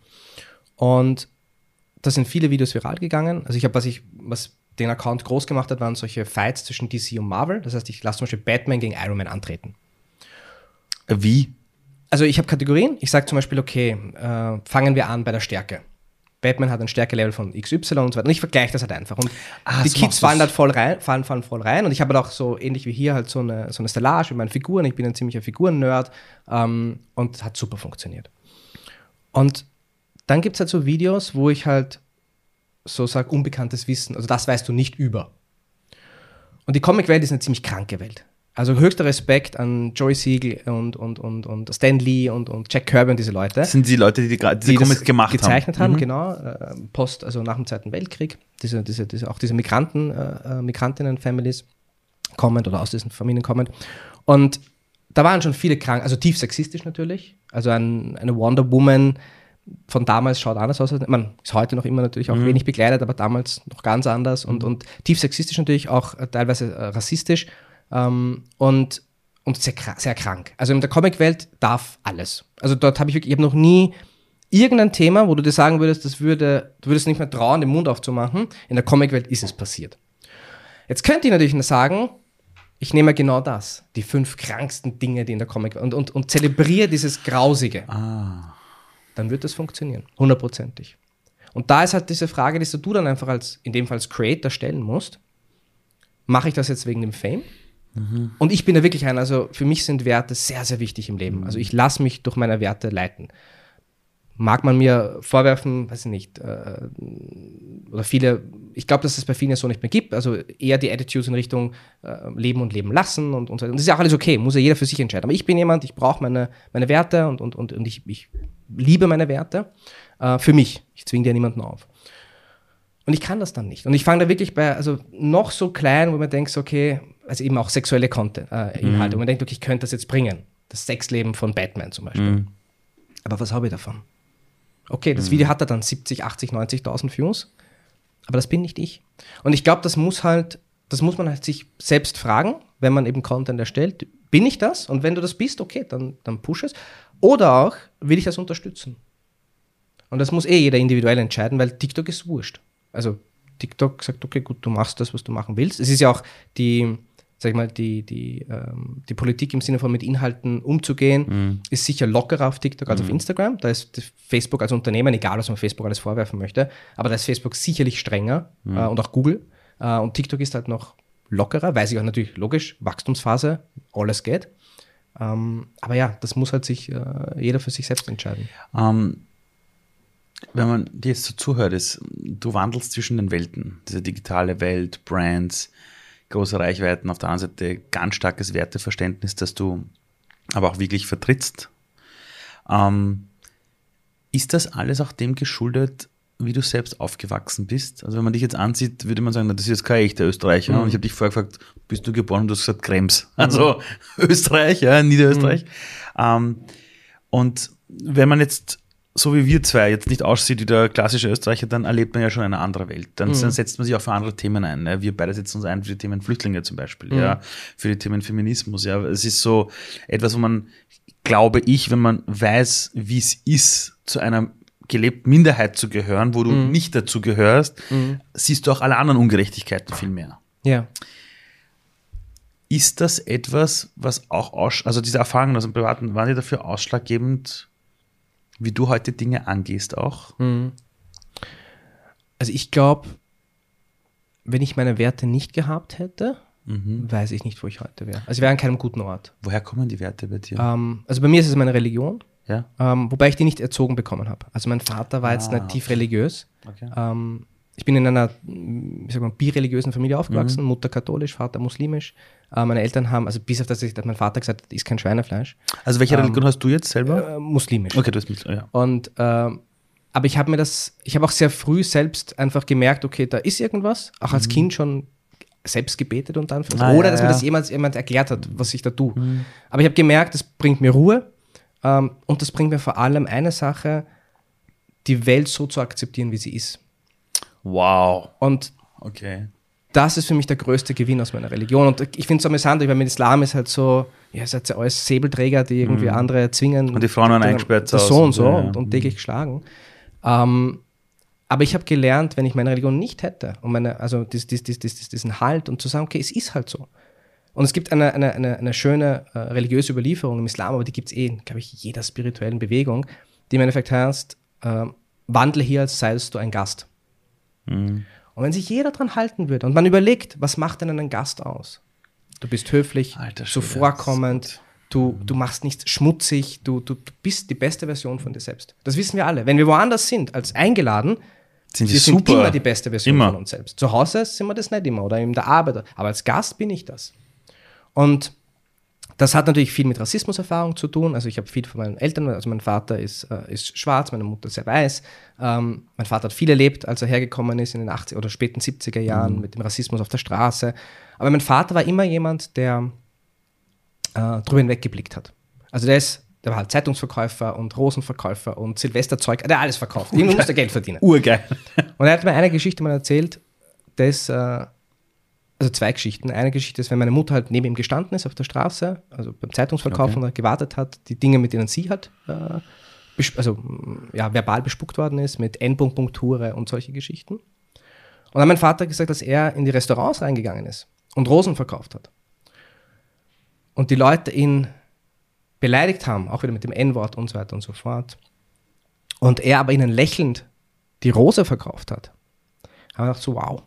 Und da sind viele Videos viral gegangen. Also ich habe, was ich, was den Account groß gemacht hat, waren solche Fights zwischen DC und Marvel. Das heißt, ich lasse zum Beispiel Batman gegen Iron Man antreten. Wie? Also ich habe Kategorien. Ich sage zum Beispiel, okay, äh, fangen wir an bei der Stärke. Batman hat ein Stärkelevel von XY und so weiter. Und ich vergleiche das halt einfach. Und ah, die Kids fallen halt voll rein, fallen, fallen voll rein. Und ich habe halt auch so ähnlich wie hier halt so eine, so eine Stellage mit meinen Figuren. Ich bin ein ziemlicher Figuren-Nerd ähm, und hat super funktioniert. Und dann gibt es halt so Videos, wo ich halt so sage, unbekanntes Wissen. Also das weißt du nicht über. Und die Comic-Welt ist eine ziemlich kranke Welt. Also höchster Respekt an Joy Siegel und, und, und, und Stan Lee und, und Jack Kirby und diese Leute. Das sind die Leute, die, die diese die Comics gemacht gezeichnet haben. Gezeichnet haben, mhm. genau. Äh, Post, also nach dem Zweiten Weltkrieg. Diese, diese, diese, auch diese Migranten, äh, äh, Migrantinnen-Families kommen oder aus diesen Familien kommen. Und da waren schon viele krank, also tief sexistisch natürlich. Also ein, eine Wonder Woman von damals schaut anders aus. Man ist heute noch immer natürlich auch mhm. wenig begleitet, aber damals noch ganz anders und, und tief sexistisch natürlich, auch äh, teilweise äh, rassistisch ähm, und, und sehr, sehr krank. Also in der Comicwelt darf alles. Also dort habe ich wirklich, ich habe noch nie irgendein Thema, wo du dir sagen würdest, das würde, du würdest nicht mehr trauen, den Mund aufzumachen. In der Comicwelt ist es passiert. Jetzt könnte ich natürlich sagen, ich nehme genau das, die fünf kranksten Dinge, die in der Comic und, und, und zelebriere dieses Grausige. Ah. Dann wird das funktionieren, hundertprozentig. Und da ist halt diese Frage, die du dann einfach als, in dem Fall als Creator stellen musst. Mache ich das jetzt wegen dem Fame? Mhm. Und ich bin da wirklich ein, also für mich sind Werte sehr, sehr wichtig im Leben. Also ich lasse mich durch meine Werte leiten mag man mir vorwerfen, weiß ich nicht, äh, oder viele, ich glaube, dass es bei vielen ja so nicht mehr gibt, also eher die Attitudes in Richtung äh, Leben und Leben lassen und, und, und das ist ja auch alles okay, muss ja jeder für sich entscheiden. Aber ich bin jemand, ich brauche meine, meine Werte und, und, und, und ich, ich liebe meine Werte äh, für mich. Ich zwinge dir niemanden auf. Und ich kann das dann nicht. Und ich fange da wirklich bei, also noch so klein, wo man denkt, okay, also eben auch sexuelle Content, äh, Inhalte, mhm. wo man denkt, okay, ich könnte das jetzt bringen. Das Sexleben von Batman zum Beispiel. Mhm. Aber was habe ich davon? Okay, das mhm. Video hat er dann 70, 80, 90.000 Views, aber das bin nicht ich. Und ich glaube, das muss halt, das muss man halt sich selbst fragen, wenn man eben Content erstellt. Bin ich das? Und wenn du das bist, okay, dann, dann push es. Oder auch, will ich das unterstützen? Und das muss eh jeder individuell entscheiden, weil TikTok ist wurscht. Also TikTok sagt, okay, gut, du machst das, was du machen willst. Es ist ja auch die, sag ich mal, die, die, ähm, die Politik im Sinne von mit Inhalten umzugehen, mhm. ist sicher lockerer auf TikTok als mhm. auf Instagram. Da ist Facebook als Unternehmen, egal was man Facebook alles vorwerfen möchte, aber da ist Facebook sicherlich strenger mhm. äh, und auch Google. Äh, und TikTok ist halt noch lockerer, weiß ich auch natürlich logisch, Wachstumsphase, alles geht. Ähm, aber ja, das muss halt sich äh, jeder für sich selbst entscheiden. Ähm, wenn man dir jetzt so zuhört, ist, du wandelst zwischen den Welten, diese digitale Welt, Brands, große Reichweiten, auf der anderen Seite ganz starkes Werteverständnis, das du aber auch wirklich vertrittst. Ähm, ist das alles auch dem geschuldet, wie du selbst aufgewachsen bist? Also wenn man dich jetzt ansieht, würde man sagen, das ist jetzt kein echter Österreicher. Mhm. Und ich habe dich vorher gefragt, bist du geboren? Und du hast gesagt, Krems. Also mhm. Österreich, ja, Niederösterreich. Mhm. Ähm, und wenn man jetzt so wie wir zwei jetzt nicht aussieht wie der klassische Österreicher, dann erlebt man ja schon eine andere Welt. Dann, mhm. dann setzt man sich auch für andere Themen ein. Ne? Wir beide setzen uns ein für die Themen Flüchtlinge zum Beispiel, mhm. ja, für die Themen Feminismus. Ja, es ist so etwas, wo man, glaube ich, wenn man weiß, wie es ist, zu einer gelebten Minderheit zu gehören, wo du mhm. nicht dazu gehörst, mhm. siehst du auch alle anderen Ungerechtigkeiten viel mehr. Ja. Ist das etwas, was auch aus, also diese Erfahrungen aus dem Privaten, waren die dafür ausschlaggebend, wie du heute Dinge angehst auch? Mhm. Also ich glaube, wenn ich meine Werte nicht gehabt hätte, mhm. weiß ich nicht, wo ich heute wäre. Also ich wäre an keinem guten Ort. Woher kommen die Werte bei dir? Ähm, also bei mir ist es meine Religion. Ja. Ähm, wobei ich die nicht erzogen bekommen habe. Also mein Vater war ah, jetzt nicht tief religiös. Okay. Ähm, ich bin in einer, wie sagt man, bireligiösen Familie aufgewachsen, mhm. Mutter katholisch, Vater muslimisch. Äh, meine Eltern haben, also bis auf das, dass mein Vater gesagt hat, ist kein Schweinefleisch. Also welche ähm, Religion hast du jetzt selber? Äh, muslimisch. Okay, du bist muslimisch, ja. Und, äh, aber ich habe mir das, ich habe auch sehr früh selbst einfach gemerkt, okay, da ist irgendwas, auch als mhm. Kind schon selbst gebetet und dann, ah, oder ja, dass ja. mir das jemand, jemand erklärt hat, was ich da tue. Mhm. Aber ich habe gemerkt, das bringt mir Ruhe ähm, und das bringt mir vor allem eine Sache, die Welt so zu akzeptieren, wie sie ist. Wow. Und okay. das ist für mich der größte Gewinn aus meiner Religion. Und ich finde es amüsant, weil mit Islam ist halt so, ja, es hat ja alles Säbelträger, die irgendwie mhm. andere zwingen. Und die Frauen waren eingesperrt so und so ja, und, und, täglich mhm. geschlagen. Ähm, aber ich habe gelernt, wenn ich meine Religion nicht hätte, und meine, also dies, dies, dies, diesen Halt und zu sagen, okay, es ist halt so. Und es gibt eine, eine, eine, eine schöne äh, religiöse Überlieferung im Islam, aber die gibt es eh, glaube ich, jeder spirituellen Bewegung, die im Endeffekt heißt, äh, wandle hier, als seist du ein Gast. Mhm. Und wenn sich jeder dran halten würde und man überlegt, was macht denn einen Gast aus? Du bist höflich, Alter, zuvorkommend, du, du machst nichts schmutzig, du, du, du bist die beste Version von dir selbst. Das wissen wir alle. Wenn wir woanders sind, als eingeladen, sind wir sind immer die beste Version immer. von uns selbst. Zu Hause sind wir das nicht immer oder in der Arbeit. Aber als Gast bin ich das. Und das hat natürlich viel mit Rassismuserfahrung zu tun. Also ich habe viel von meinen Eltern, also mein Vater ist, äh, ist schwarz, meine Mutter sehr weiß. Ähm, mein Vater hat viel erlebt, als er hergekommen ist in den 80er oder späten 70er Jahren mhm. mit dem Rassismus auf der Straße. Aber mein Vater war immer jemand, der äh, drüber hinweggeblickt hat. Also der ist, der war halt Zeitungsverkäufer und Rosenverkäufer und Silvesterzeug, der hat alles verkauft. Irgendwo musste Geld verdienen. Urgeil. Und er hat mir eine Geschichte mal erzählt, dass, äh, also zwei Geschichten. Eine Geschichte ist, wenn meine Mutter halt neben ihm gestanden ist auf der Straße, also beim Zeitungsverkauf okay. und gewartet hat, die Dinge, mit denen sie halt, äh, also ja, verbal bespuckt worden ist, mit Endpunktpunkture und solche Geschichten. Und dann hat mein Vater gesagt, dass er in die Restaurants reingegangen ist und Rosen verkauft hat. Und die Leute ihn beleidigt haben, auch wieder mit dem N-Wort und so weiter und so fort. Und er aber ihnen lächelnd die Rose verkauft hat, haben wir gedacht so, wow,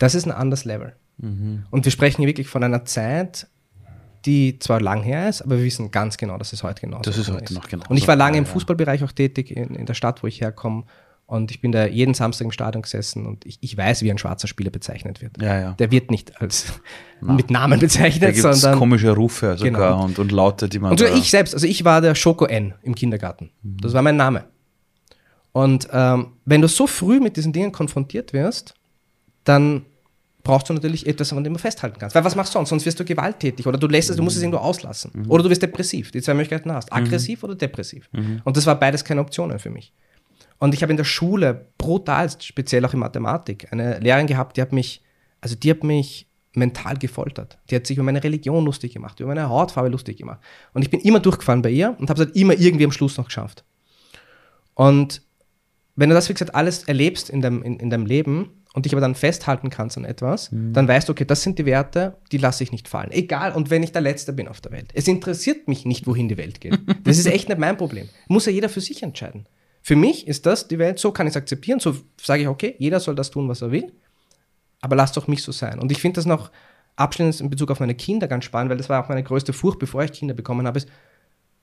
das ist ein anderes Level. Mhm. Und wir sprechen hier wirklich von einer Zeit, die zwar lang her ist, aber wir wissen ganz genau, dass es heute genauso ist. Das ist heute ist. noch genau. Und ich war lange im Fußballbereich auch tätig, in, in der Stadt, wo ich herkomme. Und ich bin da jeden Samstag im Stadion gesessen und ich, ich weiß, wie ein schwarzer Spieler bezeichnet wird. Ja, ja. Der wird nicht als Na. mit Namen bezeichnet, da sondern. komische Rufe sogar genau. und, und Laute, die man. Und sogar ich selbst, also ich war der Schoko N im Kindergarten. Mhm. Das war mein Name. Und ähm, wenn du so früh mit diesen Dingen konfrontiert wirst, dann brauchst du natürlich etwas, an dem du festhalten kannst. Weil was machst du sonst? Sonst wirst du gewalttätig oder du lässt es, du musst es irgendwo auslassen. Mhm. Oder du wirst depressiv. Die zwei Möglichkeiten hast. Aggressiv mhm. oder depressiv. Mhm. Und das war beides keine Optionen für mich. Und ich habe in der Schule brutal, speziell auch in Mathematik, eine Lehrerin gehabt, die hat mich, also die hat mich mental gefoltert. Die hat sich über meine Religion lustig gemacht, über meine Hautfarbe lustig gemacht. Und ich bin immer durchgefallen bei ihr und habe es halt immer irgendwie am Schluss noch geschafft. Und wenn du das, wie gesagt, alles erlebst in deinem, in, in deinem Leben und dich aber dann festhalten kannst an etwas, mhm. dann weißt du, okay, das sind die Werte, die lasse ich nicht fallen. Egal, und wenn ich der Letzte bin auf der Welt. Es interessiert mich nicht, wohin die Welt geht. Das ist echt nicht mein Problem. Muss ja jeder für sich entscheiden. Für mich ist das die Welt, so kann ich es akzeptieren, so sage ich, okay, jeder soll das tun, was er will, aber lass doch mich so sein. Und ich finde das noch abschließend in Bezug auf meine Kinder ganz spannend, weil das war auch meine größte Furcht, bevor ich Kinder bekommen habe, ist,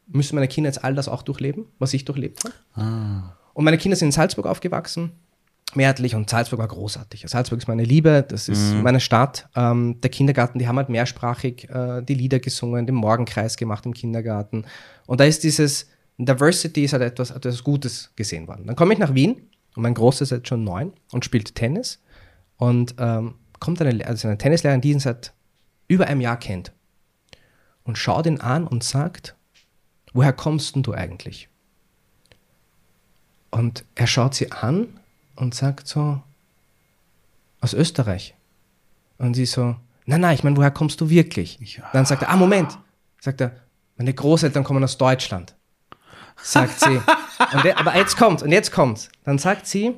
müssen meine Kinder jetzt all das auch durchleben, was ich durchlebt habe? Ah. Und meine Kinder sind in Salzburg aufgewachsen, mehrheitlich, und Salzburg war großartig. Salzburg ist meine Liebe, das ist mhm. meine Stadt. Ähm, der Kindergarten, die haben halt mehrsprachig äh, die Lieder gesungen, den Morgenkreis gemacht im Kindergarten. Und da ist dieses, Diversity ist halt etwas, etwas Gutes gesehen worden. Dann komme ich nach Wien und mein Großer ist jetzt schon neun und spielt Tennis. Und ähm, kommt eine, also eine Tennislehrerin, die ihn seit über einem Jahr kennt. Und schaut ihn an und sagt, woher kommst denn du eigentlich? Und er schaut sie an und sagt so, aus Österreich. Und sie so, nein, nein, ich meine, woher kommst du wirklich? Ja. Dann sagt er, ah, Moment. Sagt er, meine Großeltern kommen aus Deutschland sagt sie. Der, aber jetzt kommt, und jetzt kommt. Dann sagt sie,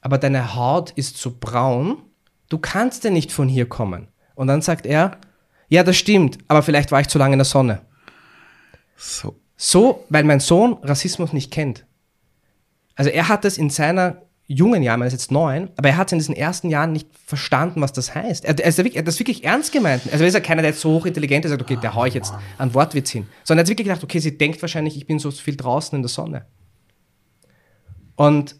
aber deine Haut ist so braun, du kannst ja nicht von hier kommen. Und dann sagt er, ja, das stimmt, aber vielleicht war ich zu lange in der Sonne. So. So, weil mein Sohn Rassismus nicht kennt. Also er hat es in seiner jungen Jahren, er ist jetzt neun, aber er hat es in diesen ersten Jahren nicht verstanden, was das heißt. Er, er, ist er hat das wirklich ernst gemeint. Also er ist ja keiner, der jetzt so hochintelligent ist, sagt, okay, da haue ich jetzt einen Wortwitz hin. Sondern er hat wirklich gedacht, okay, sie denkt wahrscheinlich, ich bin so viel draußen in der Sonne. Und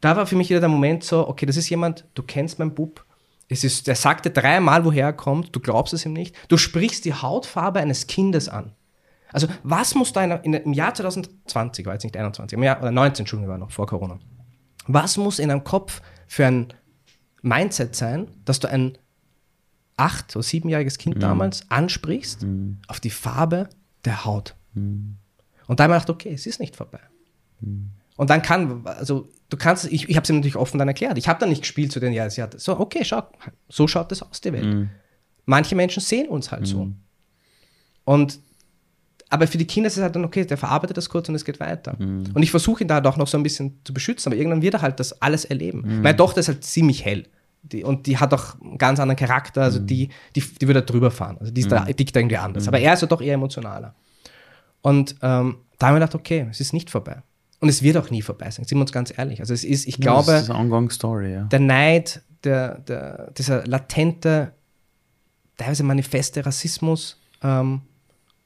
da war für mich wieder der Moment so, okay, das ist jemand, du kennst meinen Bub, es ist, er sagte dreimal, woher er kommt, du glaubst es ihm nicht, du sprichst die Hautfarbe eines Kindes an. Also was muss da in, in, im Jahr 2020, war jetzt nicht 21, im Jahr, oder 19, Entschuldigung, war noch vor Corona, was muss in einem Kopf für ein Mindset sein, dass du ein acht- oder siebenjähriges Kind mhm. damals ansprichst mhm. auf die Farbe der Haut? Mhm. Und da habe ich gedacht, okay, es ist nicht vorbei. Mhm. Und dann kann, also du kannst, ich, ich habe es ihm natürlich offen dann erklärt. Ich habe dann nicht gespielt zu den, ja, sie hat so, okay, schau, so schaut das aus, die Welt. Mhm. Manche Menschen sehen uns halt so. Mhm. Und aber für die Kinder ist es halt dann, okay, der verarbeitet das kurz und es geht weiter. Mhm. Und ich versuche ihn da auch noch so ein bisschen zu beschützen, aber irgendwann wird er halt das alles erleben. Mhm. Meine Tochter ist halt ziemlich hell. Die, und die hat auch einen ganz anderen Charakter, also mhm. die, die, die würde drüber fahren. Also die ist da, mhm. tickt irgendwie anders. Aber er ist ja doch eher emotionaler. Und ähm, da haben wir gedacht, okay, es ist nicht vorbei. Und es wird auch nie vorbei sein, sind wir uns ganz ehrlich. Also es ist, ich ja, glaube, das ist eine ongoing story, ja. der Neid, der, der, dieser latente, teilweise manifeste Rassismus, ähm,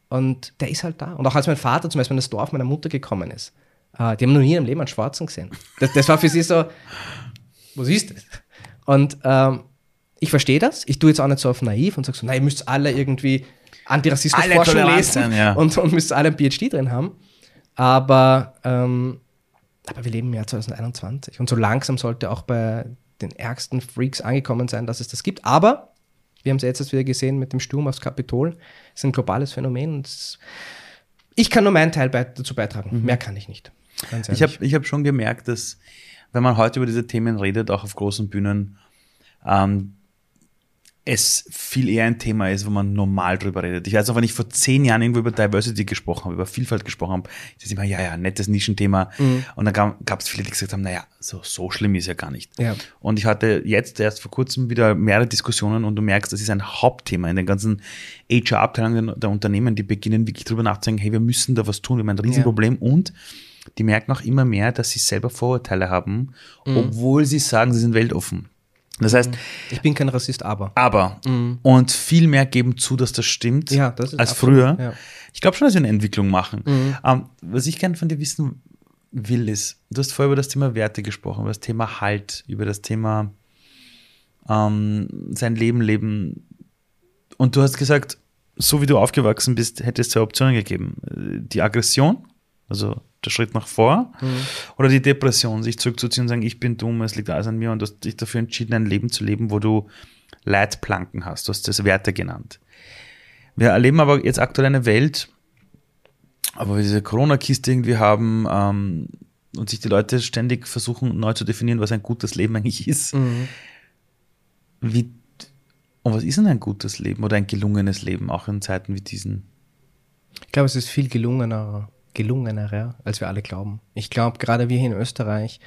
und der ist halt da. Und auch als mein Vater zum Beispiel in das Dorf meiner Mutter gekommen ist, äh, die haben noch nie im Leben einen Schwarzen gesehen. Das, das war für sie so, was ist das? Und ähm, ich verstehe das. Ich tue jetzt auch nicht so auf naiv und sage so, nein, ihr müsst alle irgendwie Antirassismusforschung lesen sein, ja. und, und müsst alle ein PhD drin haben. Aber, ähm, aber wir leben im Jahr 2021 und so langsam sollte auch bei den ärgsten Freaks angekommen sein, dass es das gibt. Aber wir haben es jetzt wieder gesehen mit dem Sturm aufs Kapitol. Es ist ein globales Phänomen und ich kann nur meinen Teil bei, dazu beitragen. Mhm. Mehr kann ich nicht. Ich habe ich hab schon gemerkt, dass wenn man heute über diese Themen redet, auch auf großen Bühnen, ähm, es viel eher ein Thema ist, wo man normal drüber redet. Ich weiß auch, wenn ich vor zehn Jahren irgendwo über Diversity gesprochen habe, über Vielfalt gesprochen habe, das ist immer, ja, ja, nettes Nischenthema. Mhm. Und dann gab es viele, die gesagt haben, naja, so, so schlimm ist ja gar nicht. Ja. Und ich hatte jetzt erst vor kurzem wieder mehrere Diskussionen und du merkst, das ist ein Hauptthema in den ganzen HR-Abteilungen der, der, Unternehmen, die beginnen wirklich drüber nachzudenken, hey, wir müssen da was tun, wir haben ein Riesenproblem ja. und die merken auch immer mehr, dass sie selber Vorurteile haben, mhm. obwohl sie sagen, sie sind weltoffen. Das heißt, mhm. ich bin kein Rassist, aber. Aber. Mhm. Und viel mehr geben zu, dass das stimmt, ja, das als absolut, früher. Ja. Ich glaube schon, dass wir eine Entwicklung machen. Mhm. Um, ähm, was ich gerne von dir wissen will, ist, du hast vorher über das Thema Werte gesprochen, über das Thema Halt, über das Thema um, ähm, sein Leben leben. Und du hast gesagt, so wie du aufgewachsen bist, hätte es zwei Optionen gegeben. Die Aggression, also der Schritt nach vor. Mhm. Oder die Depression, sich zurückzuziehen und sagen, ich bin dumm, es liegt alles an mir und du hast dich dafür entschieden, ein Leben zu leben, wo du Leitplanken hast. Du hast das Werte genannt. Wir erleben aber jetzt aktuell eine Welt, aber wir diese Corona-Kiste irgendwie haben ähm, und sich die Leute ständig versuchen, neu zu definieren, was ein gutes Leben eigentlich ist. Mhm. Wie, und was ist denn ein gutes Leben oder ein gelungenes Leben, auch in Zeiten wie diesen? Ich glaube, es ist viel gelungener gelungener, als wir alle glauben. Ich glaube, gerade wir hier in Österreich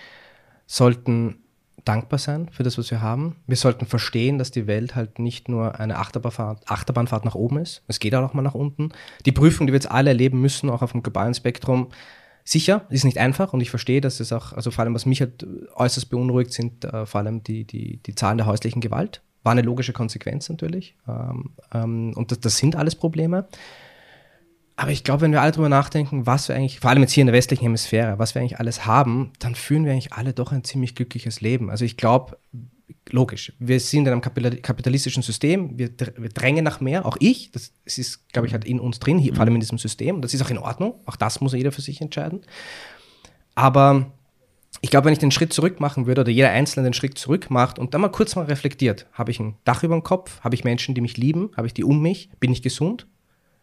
sollten dankbar sein für das, was wir haben. Wir sollten verstehen, dass die Welt halt nicht nur eine Achterbahnfahrt, Achterbahnfahrt nach oben ist. Es geht auch mal nach unten. Die Prüfung, die wir jetzt alle erleben müssen, auch auf dem globalen Spektrum, sicher, ist nicht einfach und ich verstehe, dass es auch, also vor allem, was mich halt äußerst beunruhigt, sind äh, vor allem die, die, die Zahlen der häuslichen Gewalt. War eine logische Konsequenz natürlich. Ähm, ähm, und das, das sind alles Probleme. Aber ich glaube, wenn wir alle drüber nachdenken, was wir eigentlich, vor allem jetzt hier in der westlichen Hemisphäre, was wir eigentlich alles haben, dann führen wir eigentlich alle doch ein ziemlich glückliches Leben. Also ich glaube, logisch, wir sind in einem kapitalistischen System, wir, wir drängen nach mehr, auch ich, das, das ist, glaube ich, halt in uns drin, hier, vor allem in diesem System, das ist auch in Ordnung, auch das muss jeder für sich entscheiden. Aber ich glaube, wenn ich den Schritt zurück machen würde oder jeder Einzelne den Schritt zurück macht und dann mal kurz mal reflektiert, habe ich ein Dach über dem Kopf, habe ich Menschen, die mich lieben, habe ich die um mich, bin ich gesund,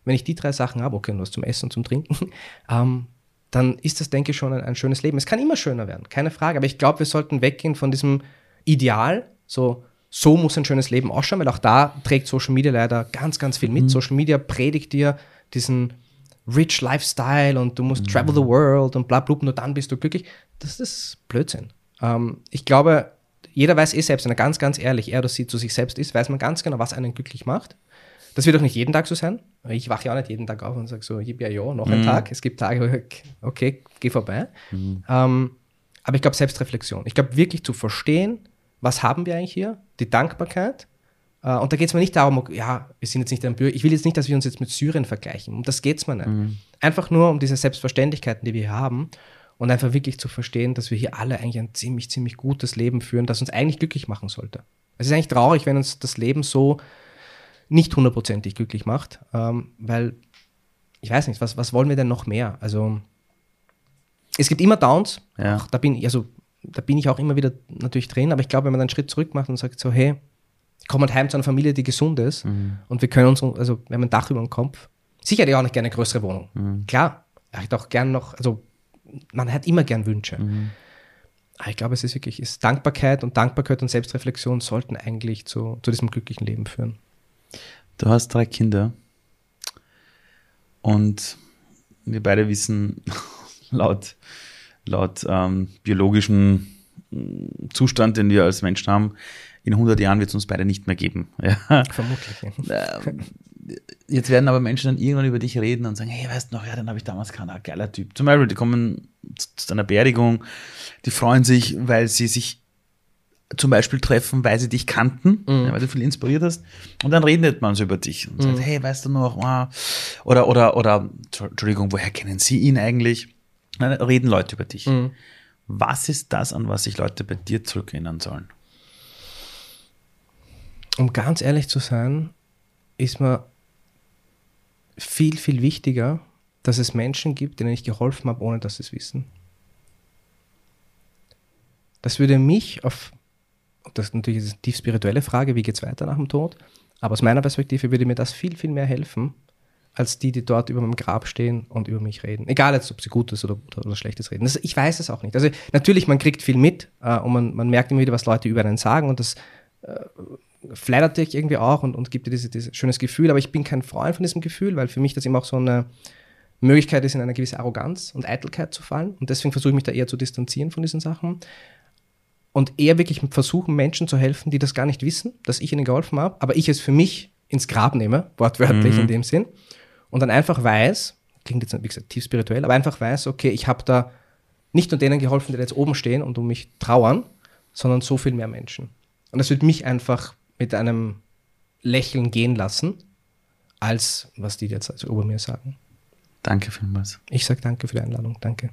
wenn ich die drei Sachen habe, okay, was zum Essen und zum Trinken, ähm, dann ist das, denke ich, schon ein, ein, schönes Leben. Es kann immer schöner werden, keine Frage. Aber ich glaube, wir sollten weggehen von diesem Ideal, so, so muss ein schönes Leben ausschauen, weil auch da trägt Social Media leider ganz, ganz viel mit. Mhm. Social Media predigt dir diesen rich Lifestyle und du musst mhm. travel the world und bla, bla, nur dann bist du glücklich. Das ist Blödsinn. Ähm, ich glaube, jeder weiß eh selbst, wenn er ganz, ganz ehrlich, er oder sie zu sich selbst ist, weiß man ganz genau, was einen glücklich macht. Das wird auch nicht jeden Tag so sein. Ich wache ja auch nicht jeden Tag auf und sage so, ja, ja, noch ein mhm. Tag. Es gibt Tage, okay, geh vorbei. Mhm. Ähm, aber ich glaube, Selbstreflexion. Ich glaube, wirklich zu verstehen, was haben wir eigentlich hier? Die Dankbarkeit. Äh, und da geht es mir nicht darum, ja, wir sind jetzt nicht ein Bürger. Ich will jetzt nicht, dass wir uns jetzt mit Syrien vergleichen. Um das geht es mir nicht. Mhm. Einfach nur um diese Selbstverständlichkeiten, die wir hier haben. Und einfach wirklich zu verstehen, dass wir hier alle eigentlich ein ziemlich, ziemlich gutes Leben führen, das uns eigentlich glücklich machen sollte. Es ist eigentlich traurig, wenn uns das Leben so nicht hundertprozentig glücklich macht, ähm, weil ich weiß nicht, was, was wollen wir denn noch mehr? Also es gibt immer Downs, ja. Auch, da, bin, also, da bin ich auch immer wieder natürlich drin, aber ich glaube, wenn man einen Schritt zurück macht und sagt so, hey, ich komme halt heim zu einer Familie, die gesund ist mhm. und wir können uns, also wir haben ein Dach über dem Kopf, sicher hätte ich auch nicht gerne eine größere Wohnung. Mhm. Klar, ich hätte auch gern noch, also man hat immer gern Wünsche. Mhm. Aber ich glaube, es ist wirklich, ist Dankbarkeit und Dankbarkeit und Selbstreflexion sollten eigentlich zu, zu diesem glücklichen Leben führen. Du hast drei Kinder und wir beide wissen, laut, laut ähm, biologischem mm, Zustand, den wir als Menschen haben, in 100 Jahren wird es uns beide nicht mehr geben. Ja. Vermutlich. Ähm, jetzt werden aber Menschen dann irgendwann über dich reden und sagen, hey, weißt du noch, ja, den habe ich damals keinen, geiler Typ. Zum Beispiel, die kommen zu einer Beerdigung, die freuen sich, weil sie sich zum Beispiel treffen, weil sie dich kannten, mhm. weil du viel inspiriert hast. Und dann redet man so über dich und sagt, mhm. hey, weißt du noch, ah, oder, oder, oder, Entschuldigung, woher kennen sie ihn eigentlich? Dann reden Leute über dich. Mhm. Was ist das, an was sich Leute bei dir zurückerinnern sollen? Um ganz ehrlich zu sein, ist mir viel, viel wichtiger, dass es Menschen gibt, denen ich geholfen habe, ohne dass sie es wissen. Das würde mich auf das ist natürlich eine tief spirituelle Frage, wie geht es weiter nach dem Tod? Aber aus meiner Perspektive würde mir das viel, viel mehr helfen, als die, die dort über meinem Grab stehen und über mich reden. Egal jetzt, ob sie Gutes oder, oder, oder Schlechtes reden. Das, ich weiß es auch nicht. Also natürlich, man kriegt viel mit äh, und man, man merkt immer wieder, was Leute über einen sagen und das äh, flattert dich irgendwie auch und, und gibt dir dieses, dieses schönes Gefühl. Aber ich bin kein Freund von diesem Gefühl, weil für mich das immer auch so eine Möglichkeit ist, in eine gewisse Arroganz und Eitelkeit zu fallen. Und deswegen versuche ich mich da eher zu distanzieren von diesen Sachen und eher wirklich versuchen, Menschen zu helfen, die das gar nicht wissen, dass ich ihnen geholfen habe, aber ich es für mich ins Grab nehme, wortwörtlich mhm. in dem Sinn und dann einfach weiß, klingt jetzt wie gesagt tief spirituell, aber einfach weiß, okay, ich habe da nicht nur denen geholfen, die jetzt oben stehen und um mich trauern, sondern so viel mehr Menschen. Und das wird mich einfach mit einem Lächeln gehen lassen, als was die jetzt also über mir sagen. Danke vielmals. Ich sage danke für die Einladung. Danke.